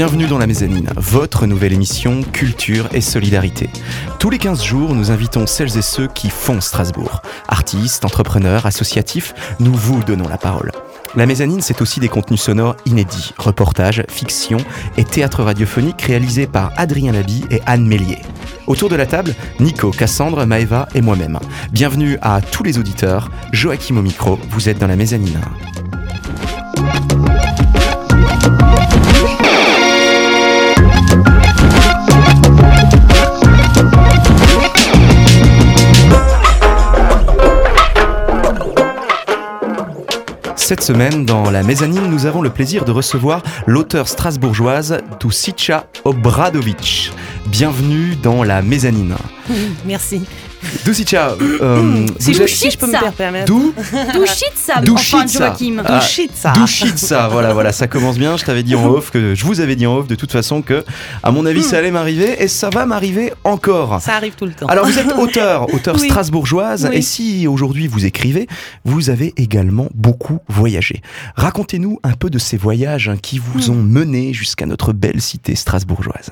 bienvenue dans la mezzanine, votre nouvelle émission Culture et Solidarité. Tous les 15 jours, nous invitons celles et ceux qui font Strasbourg. Artistes, entrepreneurs, associatifs, nous vous donnons la parole. La mezzanine, c'est aussi des contenus sonores inédits, reportages, fiction et théâtre radiophonique réalisés par Adrien Labi et Anne Mélier. Autour de la table, Nico, Cassandre, Maeva et moi-même. Bienvenue à tous les auditeurs. Joachim au micro, vous êtes dans la mezzanine. Cette semaine, dans la mezzanine, nous avons le plaisir de recevoir l'auteur strasbourgeoise Dusica Obradovic. Bienvenue dans la mezzanine. Merci. Dusica, euh, Si je, si je peux me ça. permettre. Ah, Douchitsa. Douchitsa, voilà, voilà, ça commence bien. Je t'avais dit en off que je vous avais dit en off de toute façon que, à mon avis, ça allait m'arriver et ça va m'arriver encore. Ça arrive tout le temps. Alors vous êtes auteur, auteur Oui. strasbourgeoise, Oui. et si aujourd'hui vous écrivez, vous avez également beaucoup voyagé. Racontez-nous un peu de ces voyages hein, qui vous Hmm. ont mené jusqu'à notre belle cité strasbourgeoise.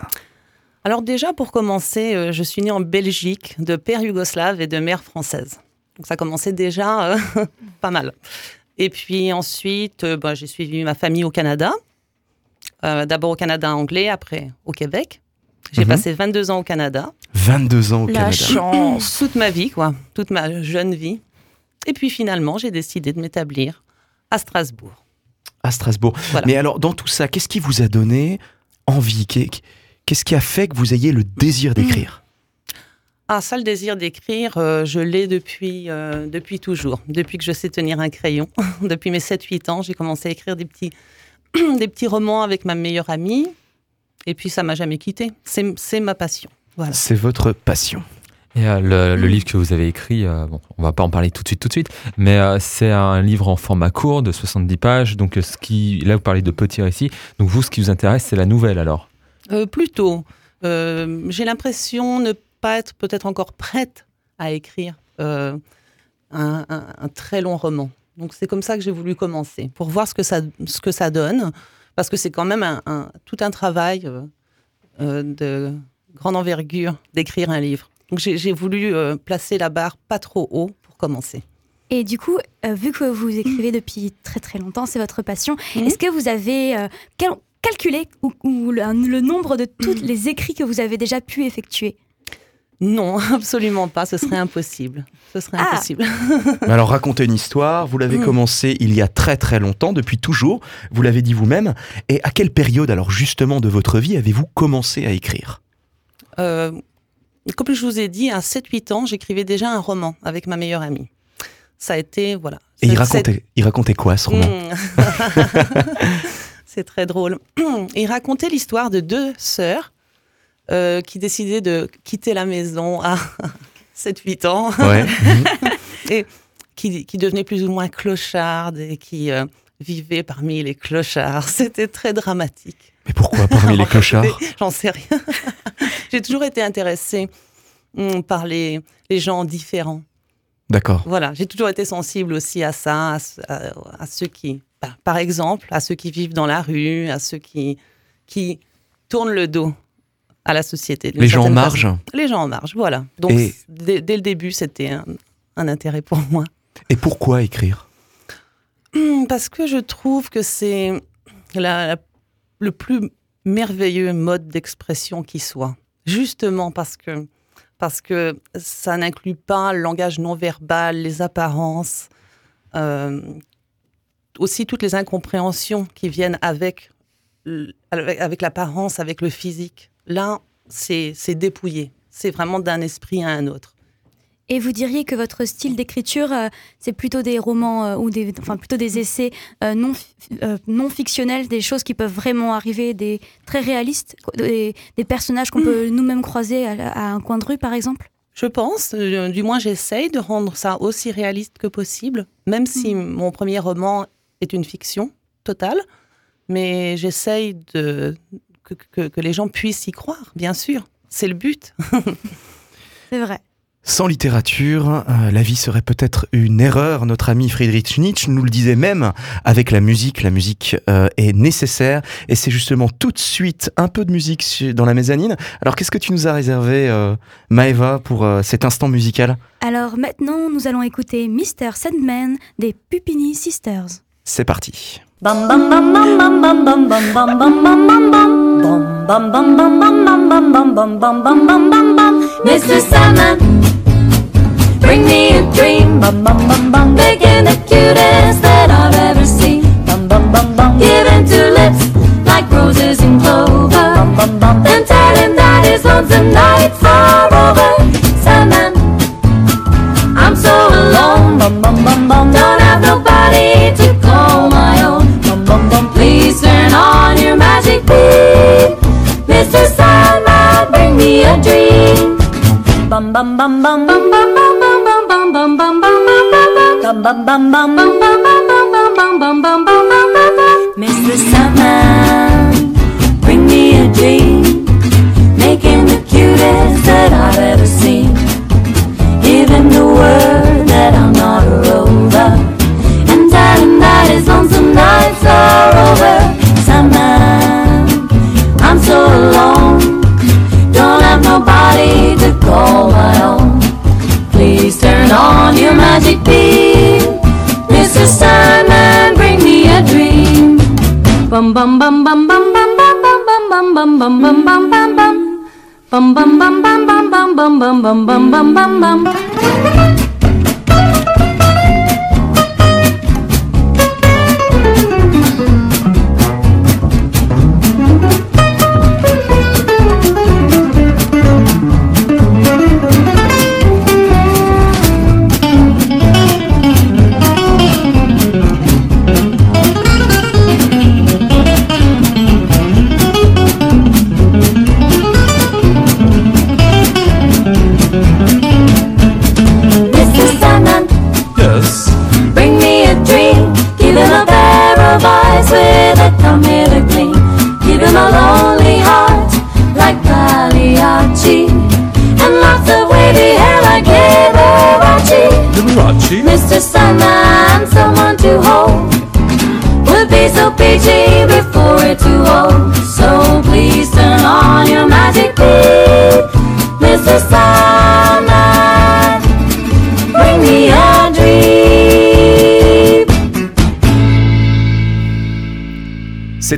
Alors déjà, pour commencer, euh, je suis née en Belgique, de père yougoslave et de mère française. Donc ça commençait déjà euh, pas mal. Et puis ensuite, euh, bah, j'ai suivi ma famille au Canada. Euh, D'abord au Canada anglais, après au Québec. J'ai Mhm. passé 22 ans au Canada. 22 ans au La Canada. chance. Toute ma vie, quoi. Toute ma jeune vie. Et puis finalement, j'ai décidé de m'établir à Strasbourg. À Strasbourg. Voilà. Mais alors, dans tout ça, qu'est-ce qui vous a donné envie Qu'est-ce qui a fait que vous ayez le désir d'écrire? Ah, ça, le désir d'écrire, euh, je l'ai depuis, euh, depuis toujours. Depuis que je sais tenir un crayon. depuis mes 7-8 ans, j'ai commencé à écrire des petits, des petits romans avec ma meilleure amie. Et puis, ça m'a jamais quitté. C'est c'est ma passion. Voilà. C'est votre passion. Et euh, le, le livre que vous avez écrit, euh, bon, on va pas en parler tout de suite, tout de suite, mais euh, c'est un livre en format court de 70 pages. Donc, ce qui, là, vous parlez de petits récits. Donc, vous, ce qui vous intéresse, c'est la nouvelle alors? Euh, plutôt, euh, j'ai l'impression ne pas être peut-être encore prête à écrire euh, un, un- un très long roman. Donc c'est comme ça que j'ai voulu commencer, pour voir ce que ça, ce que ça donne, parce que c'est quand même un, un- tout un travail de grande envergure d'écrire un livre. Donc j'ai voulu placer la barre pas trop haut pour commencer. Et du coup, euh, vu que vous écrivez depuis très très longtemps, c'est votre passion, Mhm. est-ce que vous avez euh, cal- calculé ou, ou le, le nombre de tous les écrits que vous avez déjà pu effectuer Non, absolument pas, ce serait impossible. Ce serait Ah. impossible. Mais alors, racontez une histoire. Vous l'avez Mm. commencé il y a très très longtemps, depuis toujours. Vous l'avez dit vous-même. Et à quelle période, alors justement, de votre vie avez-vous commencé à écrire? Euh, comme je vous ai dit, à 7-8 ans, j'écrivais déjà un roman avec ma meilleure amie. Ça a été, voilà. Et il racontait, il racontait quoi ce roman? Mm. C'est très drôle. Il racontait l'histoire de deux sœurs euh, qui décidaient de quitter la maison à 7-8 ans, Ouais. Mhm. qui, qui devenaient plus ou moins clochardes et qui euh, vivaient parmi les clochards. C'était très dramatique. Mais pourquoi parmi les clochards? J'en sais rien. J'ai toujours été intéressée hum, par les, les gens différents. D'accord. Voilà, j'ai toujours été sensible aussi à ça, à, ce- à- à ceux qui, bah, par exemple, à ceux qui vivent dans la rue, à ceux qui, qui tournent le dos à la société. Les gens en marge façon. Les gens en marge, voilà. Donc, Et- dès, dès le début, c'était un, un intérêt pour moi. Et pourquoi écrire? Hum, Parce que je trouve que c'est la- la- le plus merveilleux mode d'expression qui soit. Justement parce que, parce que ça n'inclut pas le langage non verbal, les apparences, euh, aussi toutes les incompréhensions qui viennent avec, avec, l'apparence, avec le physique. Là, c'est dépouillé. C'est vraiment d'un esprit à un autre. Et vous diriez que votre style d'écriture, euh, c'est plutôt des romans euh, ou des, enfin plutôt des essais euh, non, non fictionnels, des choses qui peuvent vraiment arriver, des très réalistes, des, des personnages qu'on peut nous-mêmes croiser à, à un coin de rue, par exemple? Je pense, du moins j'essaye de rendre ça aussi réaliste que possible, même si mon premier roman est une fiction totale, mais j'essaye de que, que- que les gens puissent y croire, bien sûr. C'est le but. C'est vrai. Sans littérature, la vie serait peut-être une erreur. Notre ami Friedrich Nietzsche nous le disait même avec la musique. La musique est nécessaire et c'est justement tout de suite un peu de musique dans la mezzanine. Alors qu'est-ce que tu nous as réservé, Maeva, pour cet instant musical Alors maintenant, nous allons écouter Mr. Sandman des Pupini Sisters. C'est parti. Dream. Bum bum bum bum, making the cutest that I've ever seen. Bum bum bum bum, giving two lips like roses and clover. Bum bum bum, then tell him that his lonesome nights are over. Sandman, I'm so alone. Bum bum bum bum, don't have nobody to call my own. Bum bum bum, please turn on your magic beam, Mr. Sandman, bring me a dream. Bum bum bum bum bum bum bum bum bum bum bum bum bum bum bum bum bum bum bum bum bum Mr. Sandman, bring me a dream, making the cutest that I've ever seen. Him the word that I'm not a rover And tell him that his lonesome nights are over Sandman, I'm so alone Don't have nobody to call my own Turn on your magic beam Mr. Sandman, bring me a dream Bum bum bum bum bum bum bum bum bum bum bum bum bum bum bum Bum bum bum bum bum bum bum bum bum bum bum bum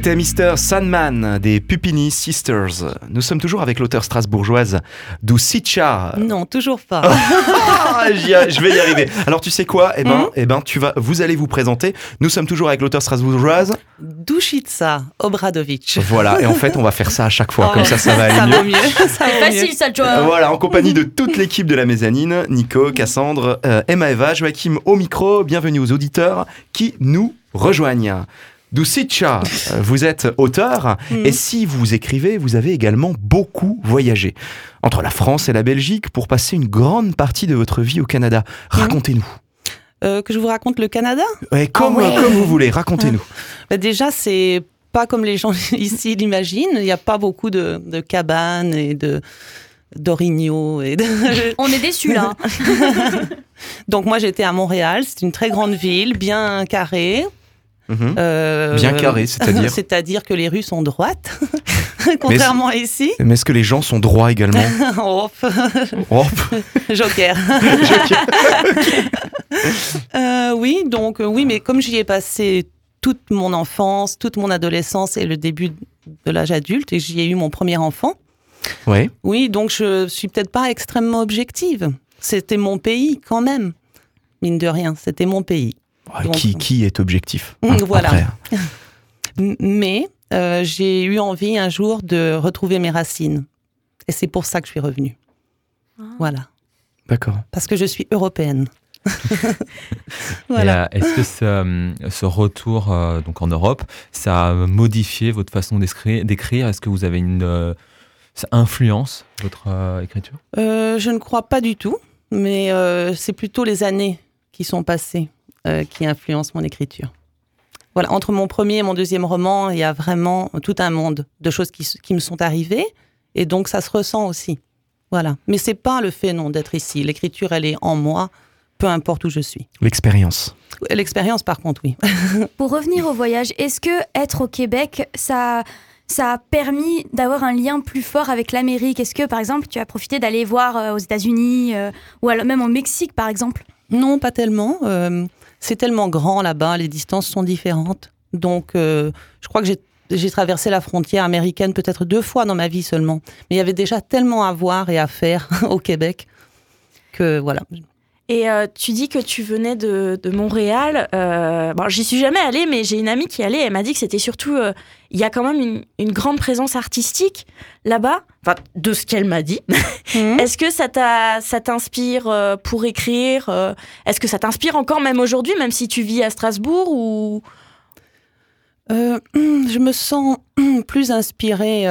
C'était Mr. Sandman des Pupini Sisters. Nous sommes toujours avec l'auteur strasbourgeoise Doucica. Non, toujours pas. Ah, je vais y arriver. Alors tu sais quoi? Eh ben, Mhm. eh ben, tu vas, vous allez vous présenter. Nous sommes toujours avec l'auteur strasbourgeoise. Dušica Obradovic. Voilà. Et en fait, on va faire ça à chaque fois. Oh, Comme ça, ça va aller ça mieux. mieux. Ça C'est vaut mieux. facile ça, tu vois. Voilà, en compagnie de toute l'équipe de la mezzanine, Nico, Cassandre, euh, Emma Eva, Joachim au micro, bienvenue aux auditeurs qui nous rejoignent. Doucica, euh, vous êtes auteur Mm. et si vous écrivez, vous avez également beaucoup voyagé entre la France et la Belgique pour passer une grande partie de votre vie au Canada. Racontez-nous. Euh, que je vous raconte le Canada? Ouais, comme, ouais. comme vous voulez, racontez-nous. Bah, Déjà, c'est pas comme les gens ici l'imaginent. Il n'y a pas beaucoup de, de cabanes et de d'orignaux. Et de... On est déçus là. Donc moi, j'étais à Montréal. C'est une très grande ville, bien carrée. Mhm. Euh, Bien carrée, c'est-à-dire C'est-à-dire que les rues sont droites, contrairement à ici. Mais est-ce que les gens sont droits également Oh, Joker. Euh, oui, donc euh, oui, mais comme j'y ai passé toute mon enfance, toute mon adolescence et le début de l'âge adulte, et j'y ai eu mon premier enfant. Ouais. Oui, donc je suis peut-être pas extrêmement objective. C'était mon pays quand même, mine de rien. C'était mon pays. Donc- qui, qui est objectif hein, voilà. après. M- Mais euh, j'ai eu envie un jour de retrouver mes racines, et c'est pour ça que je suis revenue. Voilà, D'accord. parce que je suis européenne. Voilà. euh, Est-ce que ce, euh, ce retour euh, donc en Europe, ça a modifié votre façon d'écrire d'écrire? Est-ce que vous avez une euh, ça influence votre euh, écriture? Euh, je ne crois pas du tout, mais euh, c'est plutôt les années qui sont passées euh, qui influencent mon écriture. Voilà, entre mon premier et mon deuxième roman, il y a vraiment tout un monde de choses qui, qui me sont arrivées, et donc ça se ressent aussi. Voilà. Mais c'est pas le fait, non, d'être ici. L'écriture, elle est en moi, peu importe où je suis. L'expérience. L'expérience, par contre, oui. Pour revenir au voyage, est-ce que être au Québec, ça, ça a permis d'avoir un lien plus fort avec l'Amérique? Est-ce que, par exemple, tu as profité d'aller voir euh, aux États-Unis euh, ou alors même au Mexique, par exemple? Non, pas tellement. Euh, c'est tellement grand là-bas, les distances sont différentes. Donc, euh, je crois que j'ai traversé la frontière américaine peut-être deux fois dans ma vie seulement. Mais il y avait déjà tellement à voir et à faire au Québec que voilà. Et euh, tu dis que tu venais de, de Montréal. Euh, bon, j'y suis jamais allée, mais j'ai une amie qui allait. Elle m'a dit que c'était surtout. euh, Il y a quand même une, une grande présence artistique là-bas. Enfin, de ce qu'elle m'a dit. Mhm. Est-ce que ça t'inspire pour écrire Est-ce que ça t'inspire encore même aujourd'hui, même si tu vis à Strasbourg ou? Je me sens plus inspirée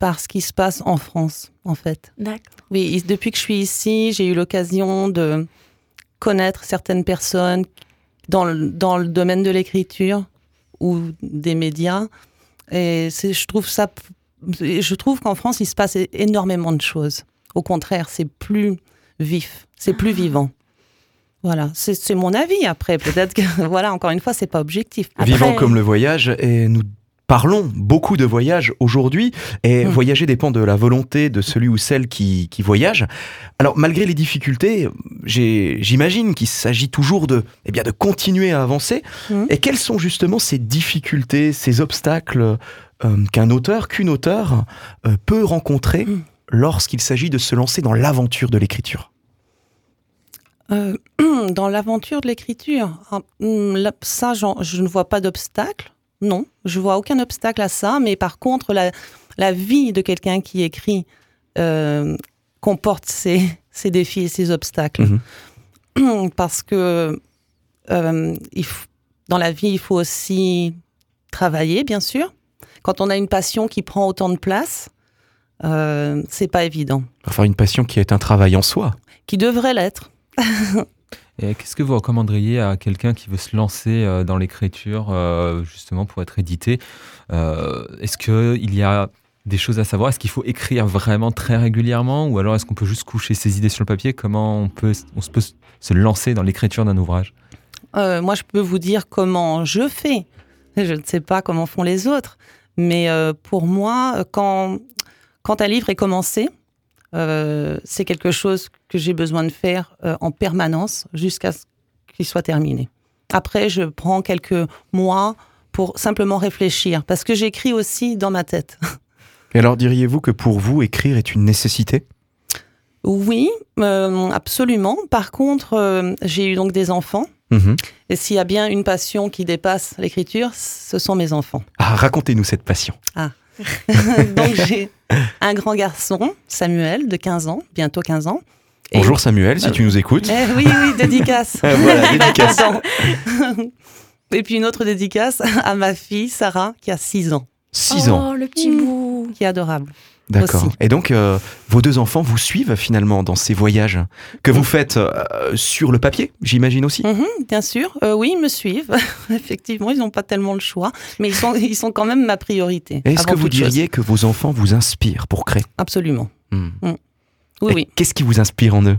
par ce qui se passe en France, en fait. D'accord. Oui, depuis que je suis ici, j'ai eu l'occasion de connaître certaines personnes dans le, dans le domaine de l'écriture ou des médias. Et je trouve ça, je trouve qu'en France, il se passe énormément de choses. Au contraire, c'est plus vif, c'est plus vivant. Voilà, c'est c'est mon avis. Après, peut-être que, voilà, encore une fois, c'est pas objectif. Après- Vivant comme le voyage, et nous parlons beaucoup de voyage aujourd'hui, et Hmm. voyager dépend de la volonté de celui ou celle qui, qui voyage. Alors, malgré les difficultés, j'imagine qu'il s'agit toujours de, eh bien, de continuer à avancer. Hmm. Et quelles sont justement ces difficultés, ces obstacles euh, qu'un auteur, qu'une auteure euh, peut rencontrer Hmm. lorsqu'il s'agit de se lancer dans l'aventure de l'écriture? Euh, dans l'aventure de l'écriture, là, ça, je ne vois pas d'obstacle. Non, je vois aucun obstacle à ça. Mais par contre, la, la vie de quelqu'un qui écrit euh, comporte ses, ses défis et ses obstacles. Parce que euh, il dans la vie, il faut aussi travailler, bien sûr. Quand on a une passion qui prend autant de place, euh, c'est pas évident. Enfin, une passion qui est un travail en soi. Qui devrait l'être. Et qu'est-ce que vous recommanderiez à quelqu'un qui veut se lancer euh, dans l'écriture, euh, justement pour être édité Euh, Est-ce qu'il y a des choses à savoir? Est-ce qu'il faut écrire vraiment très régulièrement? Ou alors est-ce qu'on peut juste coucher ses idées sur le papier? Comment on peut, on se peut se lancer dans l'écriture d'un ouvrage? Moi, je peux vous dire comment je fais. Je ne sais pas comment font les autres. Mais pour moi, quand, quand un livre est commencé, euh, c'est quelque chose que j'ai besoin de faire euh, en permanence jusqu'à ce qu'il soit terminé. Après, je prends quelques mois pour simplement réfléchir, parce que j'écris aussi dans ma tête. Et alors, diriez-vous que pour vous, écrire est une nécessité? Oui, euh, absolument. Par contre, j'ai eu donc des enfants. Mhm. Et s'il y a bien une passion qui dépasse l'écriture, ce sont mes enfants. Ah, racontez-nous cette passion. Donc j'ai un grand garçon, Samuel, de 15 ans, bientôt 15 ans. Et- Bonjour Samuel, si tu nous écoutes. Eh oui, oui, dédicace. Voilà, dédicace. 15 ans. Et puis une autre dédicace à ma fille, Sarah, qui a 6 ans, 6 ans. Oh, le petit Mm. bout. qui est adorable. D'accord. Et donc, euh, vos deux enfants vous suivent finalement dans ces voyages que vous faites euh, sur le papier, j'imagine aussi? Mhm, bien sûr, Euh, oui, ils me suivent. Effectivement, ils n'ont pas tellement le choix, mais ils sont, ils sont quand même ma priorité. Est-ce que vous chose. diriez que vos enfants vous inspirent pour créer? Absolument. Hmm. Oui, Et oui. Qu'est-ce qui vous inspire en eux?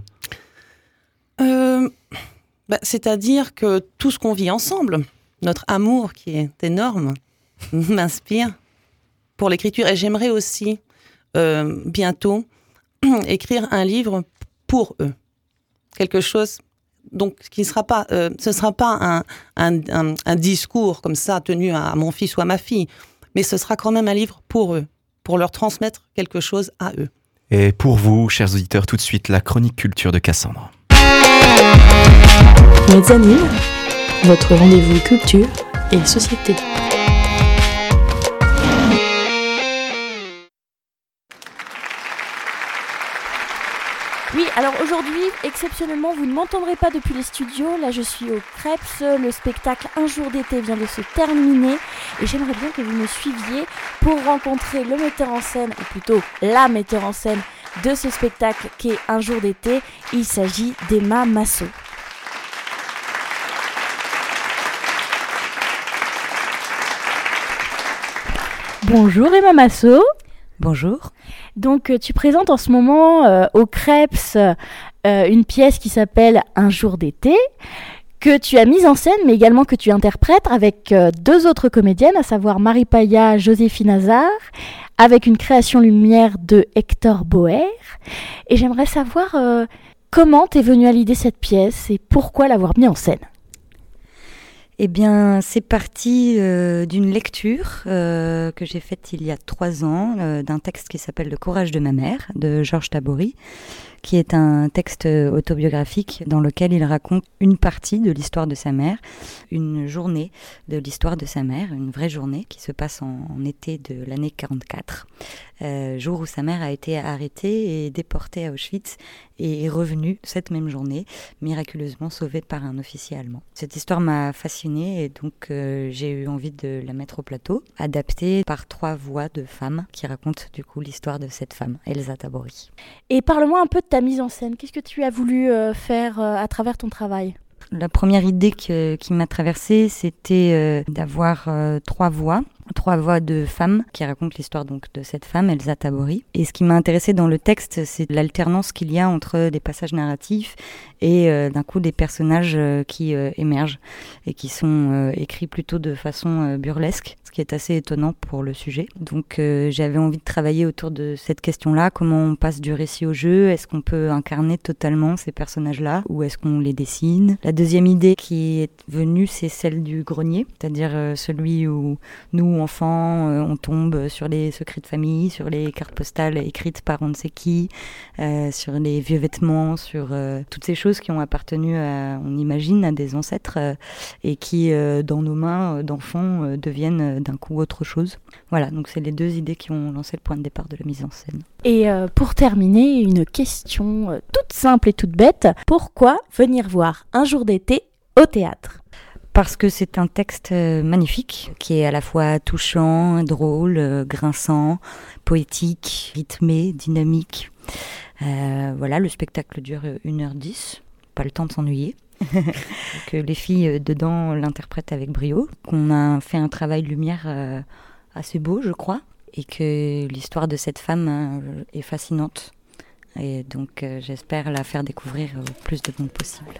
Bah, C'est-à-dire que tout ce qu'on vit ensemble, notre amour qui est énorme, m'inspire pour l'écriture. Et j'aimerais aussi euh, bientôt écrire un livre pour eux. Quelque chose donc qui ne sera pas, euh, ce ne sera pas un, un, un- un discours comme ça tenu à, à mon fils ou à ma fille, mais ce sera quand même un livre pour eux, pour leur transmettre quelque chose à eux. Et pour vous, chers auditeurs, tout de suite, la chronique culture de Cassandre. Mezzanine, votre rendez-vous culture et société. Oui, alors aujourd'hui, exceptionnellement, vous ne m'entendrez pas depuis les studios. Là, je suis au Krebs. Le spectacle Un jour d'été vient de se terminer. Et j'aimerais bien que vous me suiviez pour rencontrer le metteur en scène, ou plutôt la metteur en scène de ce spectacle qui est Un jour d'été. Il s'agit d'Emma Massot. Bonjour Emma Massot. Bonjour. Donc, euh, tu présentes en ce moment euh, au Krebs euh, une pièce qui s'appelle Un jour d'été, que tu as mise en scène, mais également que tu interprètes avec deux autres comédiennes, à savoir Marie Paya, Joséphine Hazard, avec une création lumière de Hector Boer. Et j'aimerais savoir comment t'es venue à l'idée cette pièce et pourquoi l'avoir mise en scène? Eh bien, c'est parti euh, d'une lecture euh, que j'ai faite il y a trois ans euh, d'un texte qui s'appelle Le courage de ma mère de Georges Tabory, qui est un texte autobiographique dans lequel il raconte une partie de l'histoire de sa mère, une journée de l'histoire de sa mère, une vraie journée qui se passe en, en été de l'année 44, euh, jour où sa mère a été arrêtée et déportée à Auschwitz et est revenue cette même journée, miraculeusement sauvée par un officier allemand. Cette histoire m'a fascinée et donc euh, j'ai eu envie de la mettre au plateau, adaptée par trois voix de femmes qui racontent du coup l'histoire de cette femme, Elsa Tabori. Et parle-moi un peu de ta mise en scène. Qu'est-ce que tu as voulu euh, faire à travers ton travail? La première idée que- qui m'a traversée, c'était euh, d'avoir euh, trois voix, trois voix de femmes qui racontent l'histoire donc de cette femme, Elsa Tabori. Et ce qui m'a intéressé dans le texte, c'est l'alternance qu'il y a entre des passages narratifs et euh, d'un coup des personnages euh, qui euh, émergent et qui sont écrits plutôt de façon burlesque, ce qui est assez étonnant pour le sujet. Donc j'avais envie de travailler autour de cette question-là, comment on passe du récit au jeu, est-ce qu'on peut incarner totalement ces personnages-là? Ou est-ce qu'on les dessine? La deuxième idée qui est venue, c'est celle du grenier, c'est-à-dire celui où nous, enfants, euh, on tombe sur les secrets de famille, sur les cartes postales écrites par on ne sait qui, euh, sur les vieux vêtements, sur euh, toutes ces choses qui ont appartenu, à, on imagine, à des ancêtres euh, et qui, dans nos mains d'enfants, deviennent d'un coup autre chose. Voilà, donc c'est les deux idées qui ont lancé le point de départ de la mise en scène. Et pour terminer, une question toute simple et toute bête. Pourquoi venir voir un jour d'été au théâtre? Parce que c'est un texte euh, magnifique, qui est à la fois touchant, drôle, euh, grinçant, poétique, rythmé, dynamique. Euh, voilà, le spectacle dure 1h10, pas le temps de s'ennuyer. que les filles dedans l'interprètent avec brio, qu'on a fait un travail lumière euh, assez beau, je crois, et que l'histoire de cette femme est fascinante. Et donc j'espère la faire découvrir au plus de monde possible.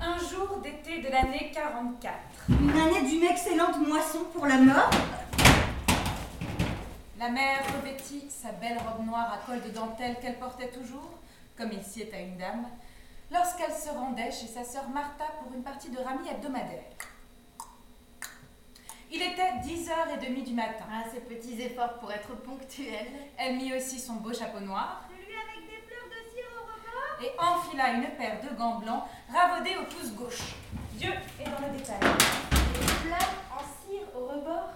Un jour d'été de l'année 44. Une année d'une excellente moisson pour la mort. La mère revêtit sa belle robe noire à col de dentelle qu'elle portait toujours, comme il sied à une dame, lorsqu'elle se rendait chez sa sœur Martha pour une partie de rami hebdomadaire. Il était 10h30 du matin. Ah, ces petits efforts pour être ponctuels. Elle mit aussi son beau chapeau noir Celui avec des fleurs de cire au rebord et enfila une paire de gants blancs ravaudés au pouce gauche. Dieu est dans le détail. Des fleurs en cire au rebord?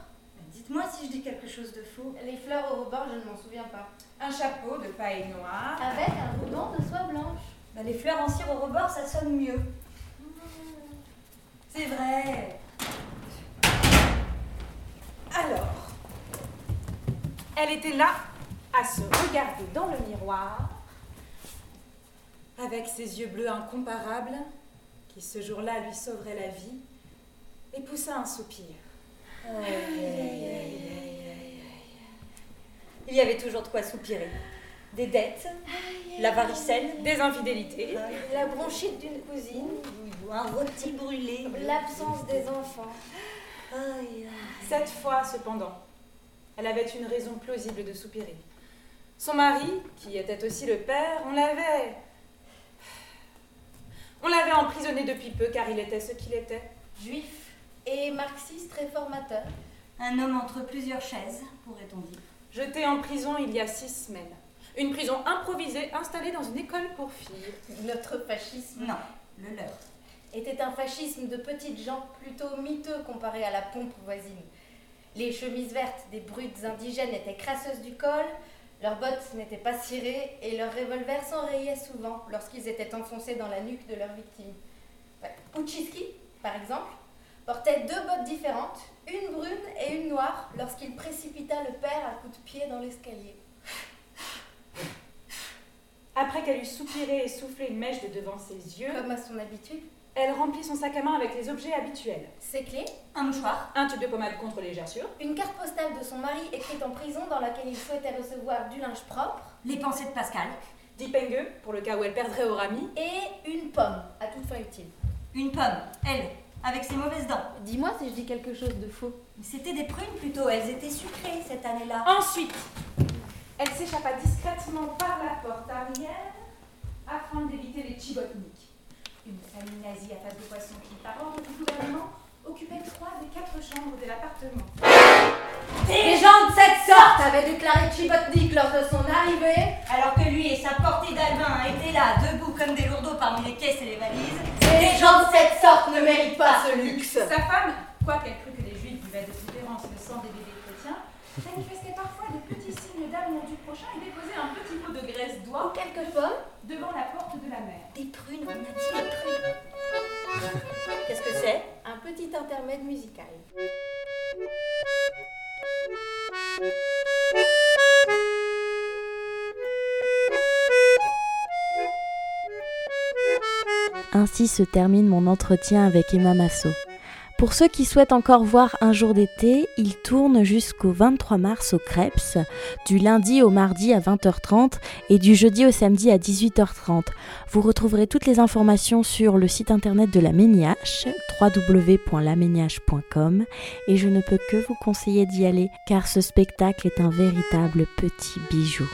Dites-moi si je dis quelque chose de faux. Les fleurs au rebord, je ne m'en souviens pas. Un chapeau de paille noire. Avec un ruban de soie blanche. Bah, les fleurs en cire au rebord, ça sonne mieux. C'est vrai. Alors, elle était là, à se regarder dans le miroir, avec ses yeux bleus incomparables, qui ce jour-là lui sauveraient la vie, et poussa un soupir. Il y avait toujours de quoi soupirer. Des dettes, la varicelle, Des infidélités, La bronchite d'une cousine. un rôti brûlé. L'absence des enfants. Aïe, aïe. Cette fois, cependant, elle avait une raison plausible de soupirer. Son mari, qui était aussi le père, on l'avait. On l'avait emprisonné depuis peu car il était ce qu'il était. Juif et marxiste réformateur. Un homme entre plusieurs chaises, pourrait-on dire. Jeté en prison il y a six semaines. Une prison improvisée installée dans une école pour filles. Notre fascisme Non, le leur. était un fascisme de petites gens plutôt miteux comparé à la pompe voisine. Les chemises vertes des brutes indigènes étaient crasseuses du col, leurs bottes n'étaient pas cirées et leurs revolvers s'enrayaient souvent lorsqu'ils étaient enfoncés dans la nuque de leurs victimes. Ouais. Uchiski, par exemple, portait deux bottes différentes, une brune et une noire, lorsqu'il précipita le père à coups de pied dans l'escalier. Après qu'elle eut soupiré et soufflé une mèche de devant ses yeux, Comme à son habitude, elle remplit son sac à main avec les objets habituels. ses clés, Un mouchoir. Un tube de pommade contre les gerçures, une carte postale de son mari écrite en prison dans laquelle il souhaitait recevoir du linge propre, Les pensées de Pascal. dix pengue pour le cas où elle perdrait au rami, et une pomme, à toute fin utile. Une pomme. Elle. Avec ses mauvaises dents. Dis-moi si je dis quelque chose de faux. Mais C'était des prunes plutôt. Elles étaient sucrées cette année-là. Ensuite, elle s'échappa discrètement par la porte arrière afin d'éviter les chibotniks. Une famille nazie à face de poisson qui, par ordre du gouvernement, occupait trois des quatre chambres de l'appartement. Des gens de cette sorte avaient déclaré Chibotnik lors de son arrivée. Alors que lui et sa portée d'albin étaient là, debout comme des lourdeaux parmi les caisses et les valises. Des gens de cette sorte ne méritent pas ce luxe. Sa femme, quoiqu'elle crût que les juifs buvaient de préférence le sang des bébés chrétiens, manifestait parfois de petits signes d'amour du prochain et déposait un petit pot de graisse Ou d'oie quelques pommes. Devant la porte de la mère. Des prunes, on a dit des prunes. Qu'est-ce que c'est? Un petit intermède musical. Ainsi se termine mon entretien avec Emma Massot. Pour ceux qui souhaitent encore voir Un jour d'été, il tourne jusqu'au 23 mars au Krebs, du lundi au mardi à 20h30 et du jeudi au samedi à 18h30. Vous retrouverez toutes les informations sur le site internet de la Méniache, et je ne peux que vous conseiller d'y aller car ce spectacle est un véritable petit bijou.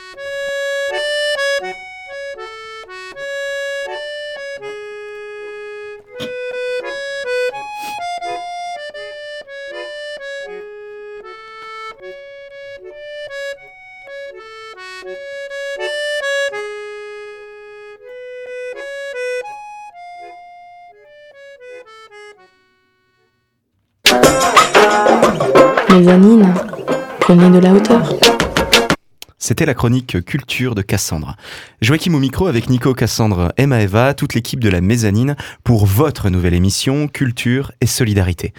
Prenez de la hauteur. C'était la chronique culture de Cassandre. Joachim au micro avec Nico, Cassandre, Emma Eva, toute l'équipe de la Mezzanine pour votre nouvelle émission Culture et Solidarité.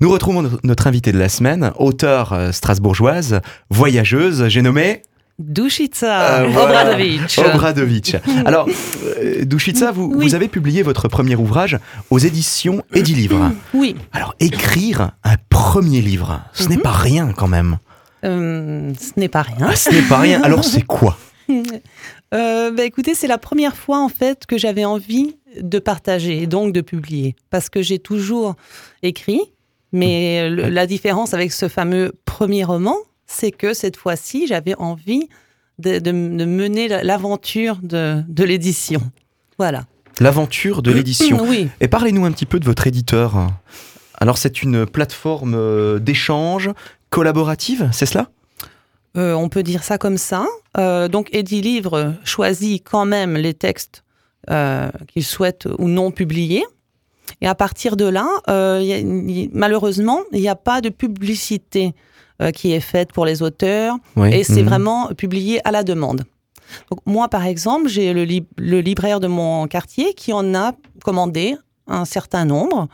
Nous retrouvons no- notre invitée de la semaine, auteure euh, strasbourgeoise, voyageuse, j'ai nommé Dušica Euh, voilà. Obradović. Alors, euh, Dušica, vous, Oui. vous avez publié votre premier ouvrage aux éditions Edilivre. Oui, Alors, écrire un premier livre, ce n'est pas rien quand même. Euh, ce n'est pas rien. Ah, ce n'est pas rien. Alors, c'est quoi? Euh, bah, écoutez, c'est la première fois en fait que j'avais envie de partager et donc de publier. Parce que j'ai toujours écrit, mais le- la différence avec ce fameux premier roman, c'est que cette fois-ci, j'avais envie de, de- de mener la- l'aventure de, de l'édition. Voilà. L'aventure de l'édition. Oui. Et parlez-nous un petit peu de votre éditeur. Alors, c'est une plateforme euh, d'échange collaborative, c'est cela? Euh, on peut dire ça comme ça. Euh, donc, Eddie Livre choisit quand même les textes euh, qu'il souhaite ou non publier. Et à partir de là, y a- malheureusement, il n'y a pas de publicité qui est faite pour les auteurs. Oui. Et c'est Mhm. vraiment publié à la demande. Donc, moi, par exemple, j'ai le, le libraire de mon quartier qui en a commandé un certain nombre.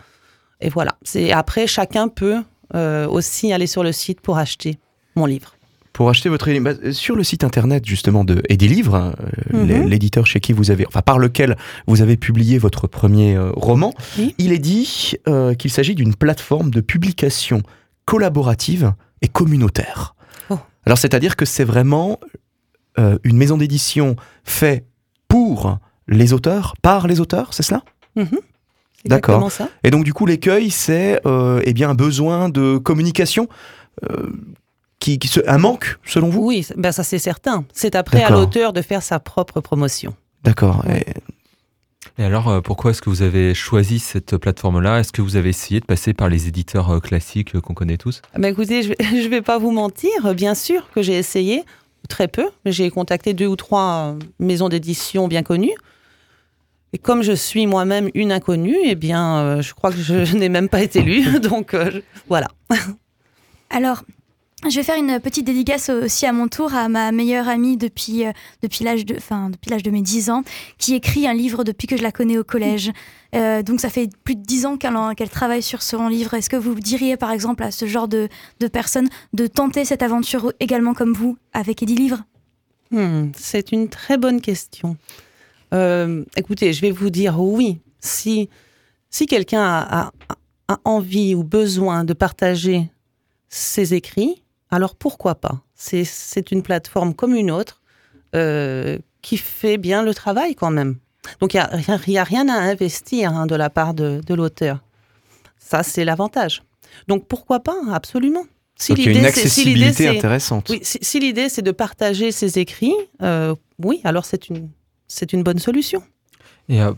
Et voilà. C'est après, chacun peut euh, aussi aller sur le site pour acheter mon livre. Pour acheter votre livre, bah, sur le site internet justement de Edilivre, euh, Mhm. l'é- l'éditeur chez qui vous avez, enfin par lequel vous avez publié votre premier euh, roman, Oui. il est dit euh, qu'il s'agit d'une plateforme de publication collaborative et communautaire. Oh. Alors c'est-à-dire que c'est vraiment euh, une maison d'édition faite pour les auteurs, par les auteurs, c'est cela? Mhm. C'est D'accord. Et donc du coup l'écueil c'est euh, eh bien un besoin de communication, euh, qui, qui se- un manque selon vous? Oui, ben ça c'est certain. C'est après à l'auteur de faire sa propre promotion. D'accord. Et- Et alors, euh, pourquoi est-ce que vous avez choisi cette plateforme-là? Est-ce que vous avez essayé de passer par les éditeurs euh, classiques qu'on connaît tous? Ben écoutez, je je vais pas vous mentir. Bien sûr que j'ai essayé, très peu. mais J'ai contacté deux ou trois maisons d'édition bien connues. Et comme je suis moi-même une inconnue, eh bien, euh, je crois que je, je n'ai même pas été lue. Donc euh, je- voilà. Alors, je vais faire une petite dédicace aussi à mon tour à ma meilleure amie depuis, euh, depuis l'âge de, enfin, depuis l'âge de mes 10 ans, qui écrit un livre depuis que je la connais au collège. Euh, donc ça fait plus de 10 ans qu'elle, travaille sur son livre. Est-ce que vous diriez par exemple à ce genre de, de personnes de tenter cette aventure également comme vous avec Eddie Livre Hmm, c'est une très bonne question. Euh, écoutez, je vais vous dire oui. Si, si quelqu'un a, a- a envie ou besoin de partager ses écrits, alors pourquoi pas? C'est, une plateforme comme une autre euh, qui fait bien le travail quand même. Donc il n'y a, rien- il y a rien à investir hein, de la part de, de l'auteur. Ça, c'est l'avantage. Donc pourquoi pas? Absolument. Si une l'idée, c'est- si l'idée, accessibilité c'est- intéressante. oui, si, si l'idée c'est de partager ses écrits, euh, oui, alors c'est une, c'est une bonne solution. Et euh,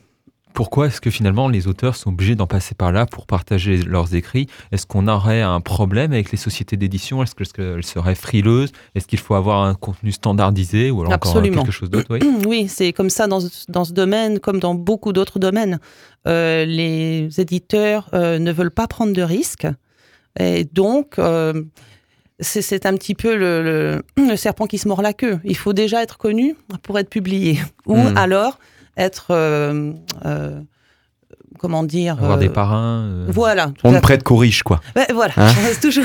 pourquoi est-ce que finalement les auteurs sont obligés d'en passer par là pour partager leurs écrits? Est-ce qu'on aurait un problème avec les sociétés d'édition? Est-ce que- est-ce qu'elles seraient frileuses? Est-ce qu'il faut avoir un contenu standardisé ou alors encore quelque chose d'autre? Oui Oui, c'est comme ça dans, ce- dans ce domaine, comme dans beaucoup d'autres domaines. Euh, les éditeurs euh, ne veulent pas prendre de risques. Et donc, euh, c'est un petit peu le, le- le serpent qui se mord la queue. Il faut déjà être connu pour être publié. Ou Hmm. alors être, euh, euh, comment dire... Avoir euh, des parrains euh, Voilà. On ne prête qu'aux riches, quoi. Voilà, Hein c'est toujours,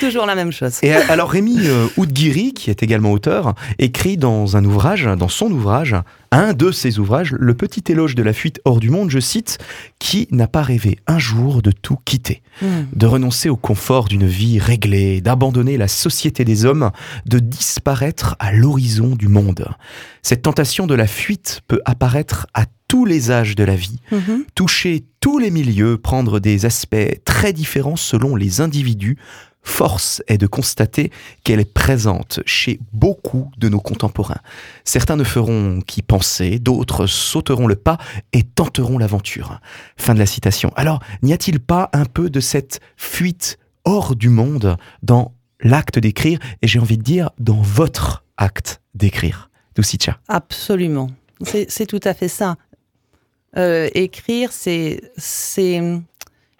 toujours la même chose. Et alors Rémi euh, Oudguiri, qui est également auteur, écrit dans un ouvrage, dans son ouvrage, un de ses ouvrages, Le petit éloge de la fuite hors du monde, je cite, qui n'a pas rêvé un jour de tout quitter, Hmm. de renoncer au confort d'une vie réglée, d'abandonner la société des hommes, de disparaître à l'horizon du monde. Cette tentation de la fuite peut apparaître à tous les âges de la vie, Mhm. toucher tous les milieux, prendre des aspects très différents selon les individus, force est de constater qu'elle est présente chez beaucoup de nos contemporains. Certains ne feront qu'y penser, d'autres sauteront le pas et tenteront l'aventure. Fin de la citation. Alors, n'y a-t-il pas un peu de cette fuite hors du monde dans l'acte d'écrire et j'ai envie de dire dans votre acte d'écrire? Absolument. C'est tout à fait ça. Euh, écrire, c'est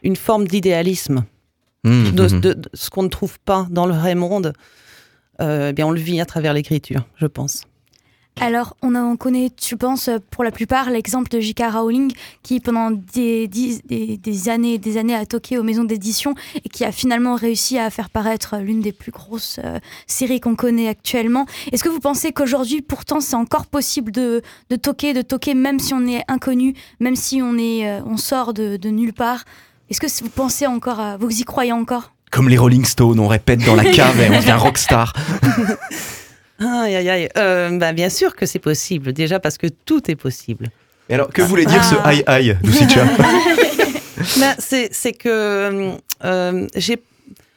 une forme d'idéalisme. Mmh, de, mmh. de- de ce qu'on ne trouve pas dans le vrai monde, euh, eh bien on le vit à travers l'écriture, je pense. Alors, on, on connaît, je pense, pour la plupart, l'exemple de J.K. Rowling, qui pendant des, des, des années et des années a toqué aux maisons d'édition et qui a finalement réussi à faire paraître l'une des plus grosses euh, séries qu'on connaît actuellement. Est-ce que vous pensez qu'aujourd'hui, pourtant, c'est encore possible de, de toquer, de toquer, même si on est inconnu, même si on, est, euh, on sort de, de nulle part? Est-ce que vous pensez encore, à- vous y croyez encore? Comme les Rolling Stones, on répète dans la cave et on devient rockstar. Aïe, aïe, aïe. Euh, bah, bien sûr que c'est possible, déjà parce que tout est possible. Et alors, que voulait dire ce Ah. aïe aïe, Doucicia Ben, c'est c'est que euh, j'ai,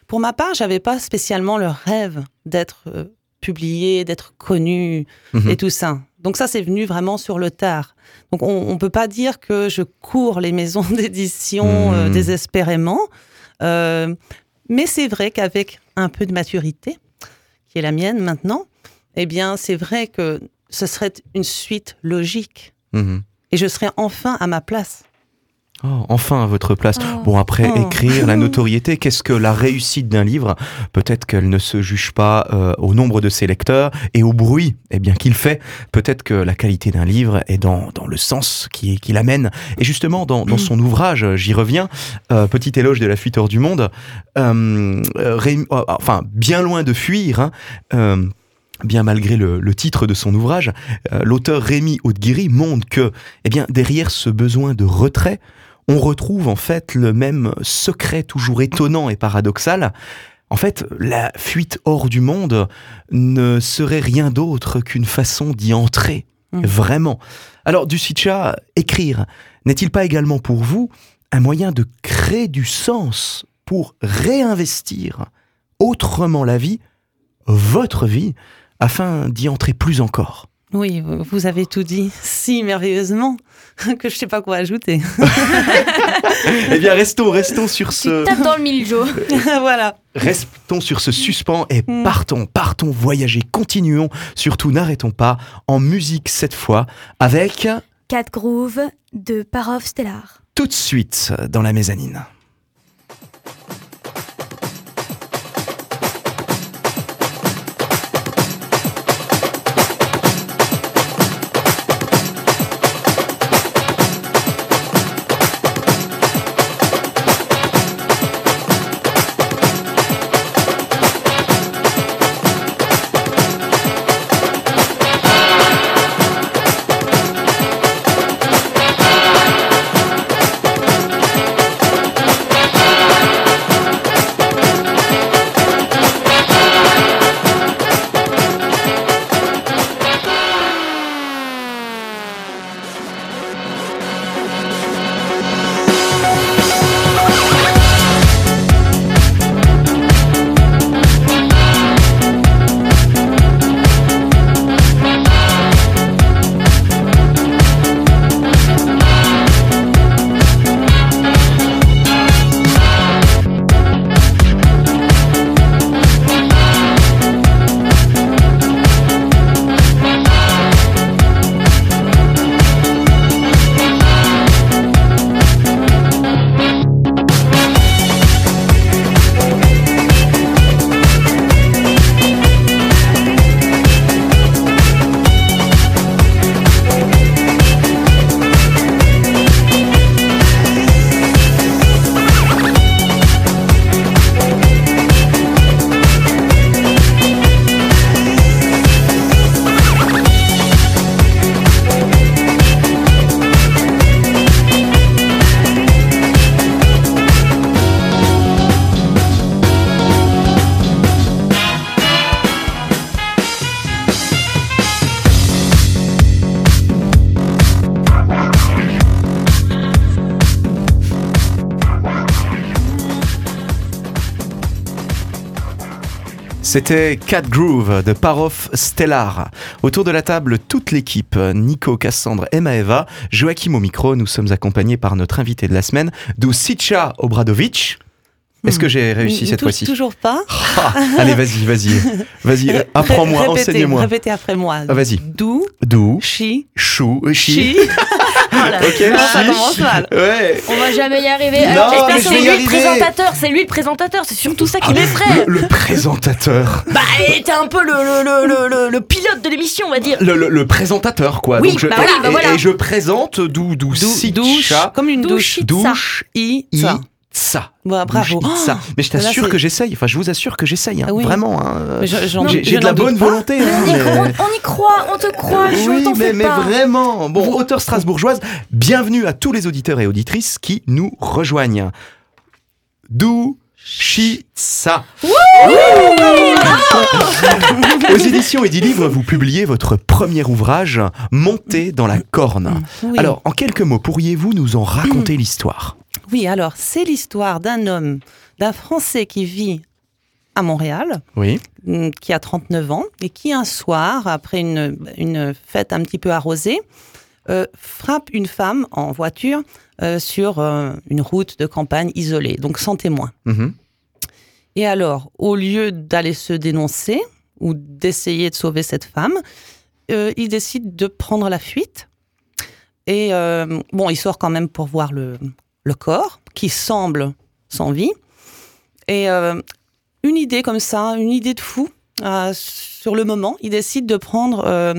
pour ma part, j'avais pas spécialement le rêve d'être euh, publié, d'être connu Mhm. et tout ça. Donc ça, c'est venu vraiment sur le tard. Donc on, on peut pas dire que je cours les maisons d'édition euh, Mhm. désespérément, Euh, mais c'est vrai qu'avec un peu de maturité, qui est la mienne maintenant, eh bien, c'est vrai que ce serait une suite logique Mhm. et je serais enfin à ma place. Oh, enfin à votre place. Oh. Bon, après, Oh. écrire, la notoriété, qu'est-ce que la réussite d'un livre? Peut-être qu'elle ne se juge pas euh, au nombre de ses lecteurs et au bruit eh bien qu'il fait. Peut-être que la qualité d'un livre est dans, dans le sens qui, qui l'amène. Et justement, dans, dans son ouvrage, j'y reviens, euh, Petit éloge de la fuite hors du monde, euh, enfin, bien loin de fuir, hein, bien malgré le, le titre de son ouvrage, euh, l'auteur Rémi Hautguiri montre que, eh bien, derrière ce besoin de retrait, on retrouve en fait le même secret toujours étonnant et paradoxal. En fait, la fuite hors du monde ne serait rien d'autre qu'une façon d'y entrer, vraiment. Alors, Ducicia, écrire, n'est-il pas également pour vous un moyen de créer du sens pour réinvestir autrement la vie, votre vie, afin d'y entrer plus encore Oui, vous avez tout dit si merveilleusement que je sais pas quoi ajouter. Eh bien, restons, restons sur ce... Tape dans le mille, Joe. voilà. Restons sur ce suspens et partons, partons voyager, continuons, surtout n'arrêtons pas, en musique cette fois, avec Cat Groove de Parov Stellar. tout de suite dans la mezzanine. C'était Cat Groove de Parof Stellar. Autour de la table, toute l'équipe, Nico, Cassandre et Maeva, Joachim au micro, nous sommes accompagnés par notre invité de la semaine, Dusica Obradovic. Est-ce que j'ai réussi cette fois-ci? Toujours pas. Ah, Allez, vas-y, vas-y. Vas-y, apprends-moi, enseigne-moi. Répétez après moi. Ah, vas-y. Dou, Dou, chi, chou, chi. chi. Voilà. Ok, Non, ça chi. commence mal. Ouais. On va jamais y arriver. Non, Alors, que je c'est lui le présentateur. C'est lui le présentateur. C'est surtout ça qui Ah, m'effraie. le, le présentateur. Bah, t'es un peu le, le, le, le, le- le pilote de l'émission, on va dire. Le, le- le présentateur, quoi. Oui, je, bah voilà, bah et, voilà. et je présente Dou, Dou, Dou- douche, comme une douche. Douche, I, i, ça. Bah, bravo. Ça. Mais je t'assure que j'essaye. Enfin, je vous assure que j'essaye. hein. Ah oui. Vraiment. hein. J'ai de la bonne volonté. hein, On y, mais- on- on y croit, on te croit, je oui, mais, mais pas. vraiment. Bon, auteur strasbourgeoise, bienvenue à tous les auditeurs et auditrices qui nous rejoignent. Dou Sa. Aux éditions Eddy Livre, vous publiez votre premier ouvrage, Monter dans la corne. Oui. Alors, en quelques mots, pourriez-vous nous en raconter l'histoire? Oui, alors, c'est l'histoire d'un homme, d'un Français qui vit à Montréal, Oui. mm, qui a 39 ans, et qui un soir, après une, une fête un petit peu arrosée, euh, frappe une femme en voiture euh, sur euh, une route de campagne isolée, donc sans témoin. Mhm. Et alors, au lieu d'aller se dénoncer ou d'essayer de sauver cette femme, il décide de prendre la fuite. Et bon, il sort quand même pour voir le, le corps, qui semble sans vie. Et euh, une idée comme ça, une idée de fou, euh, sur le moment, il décide de prendre euh,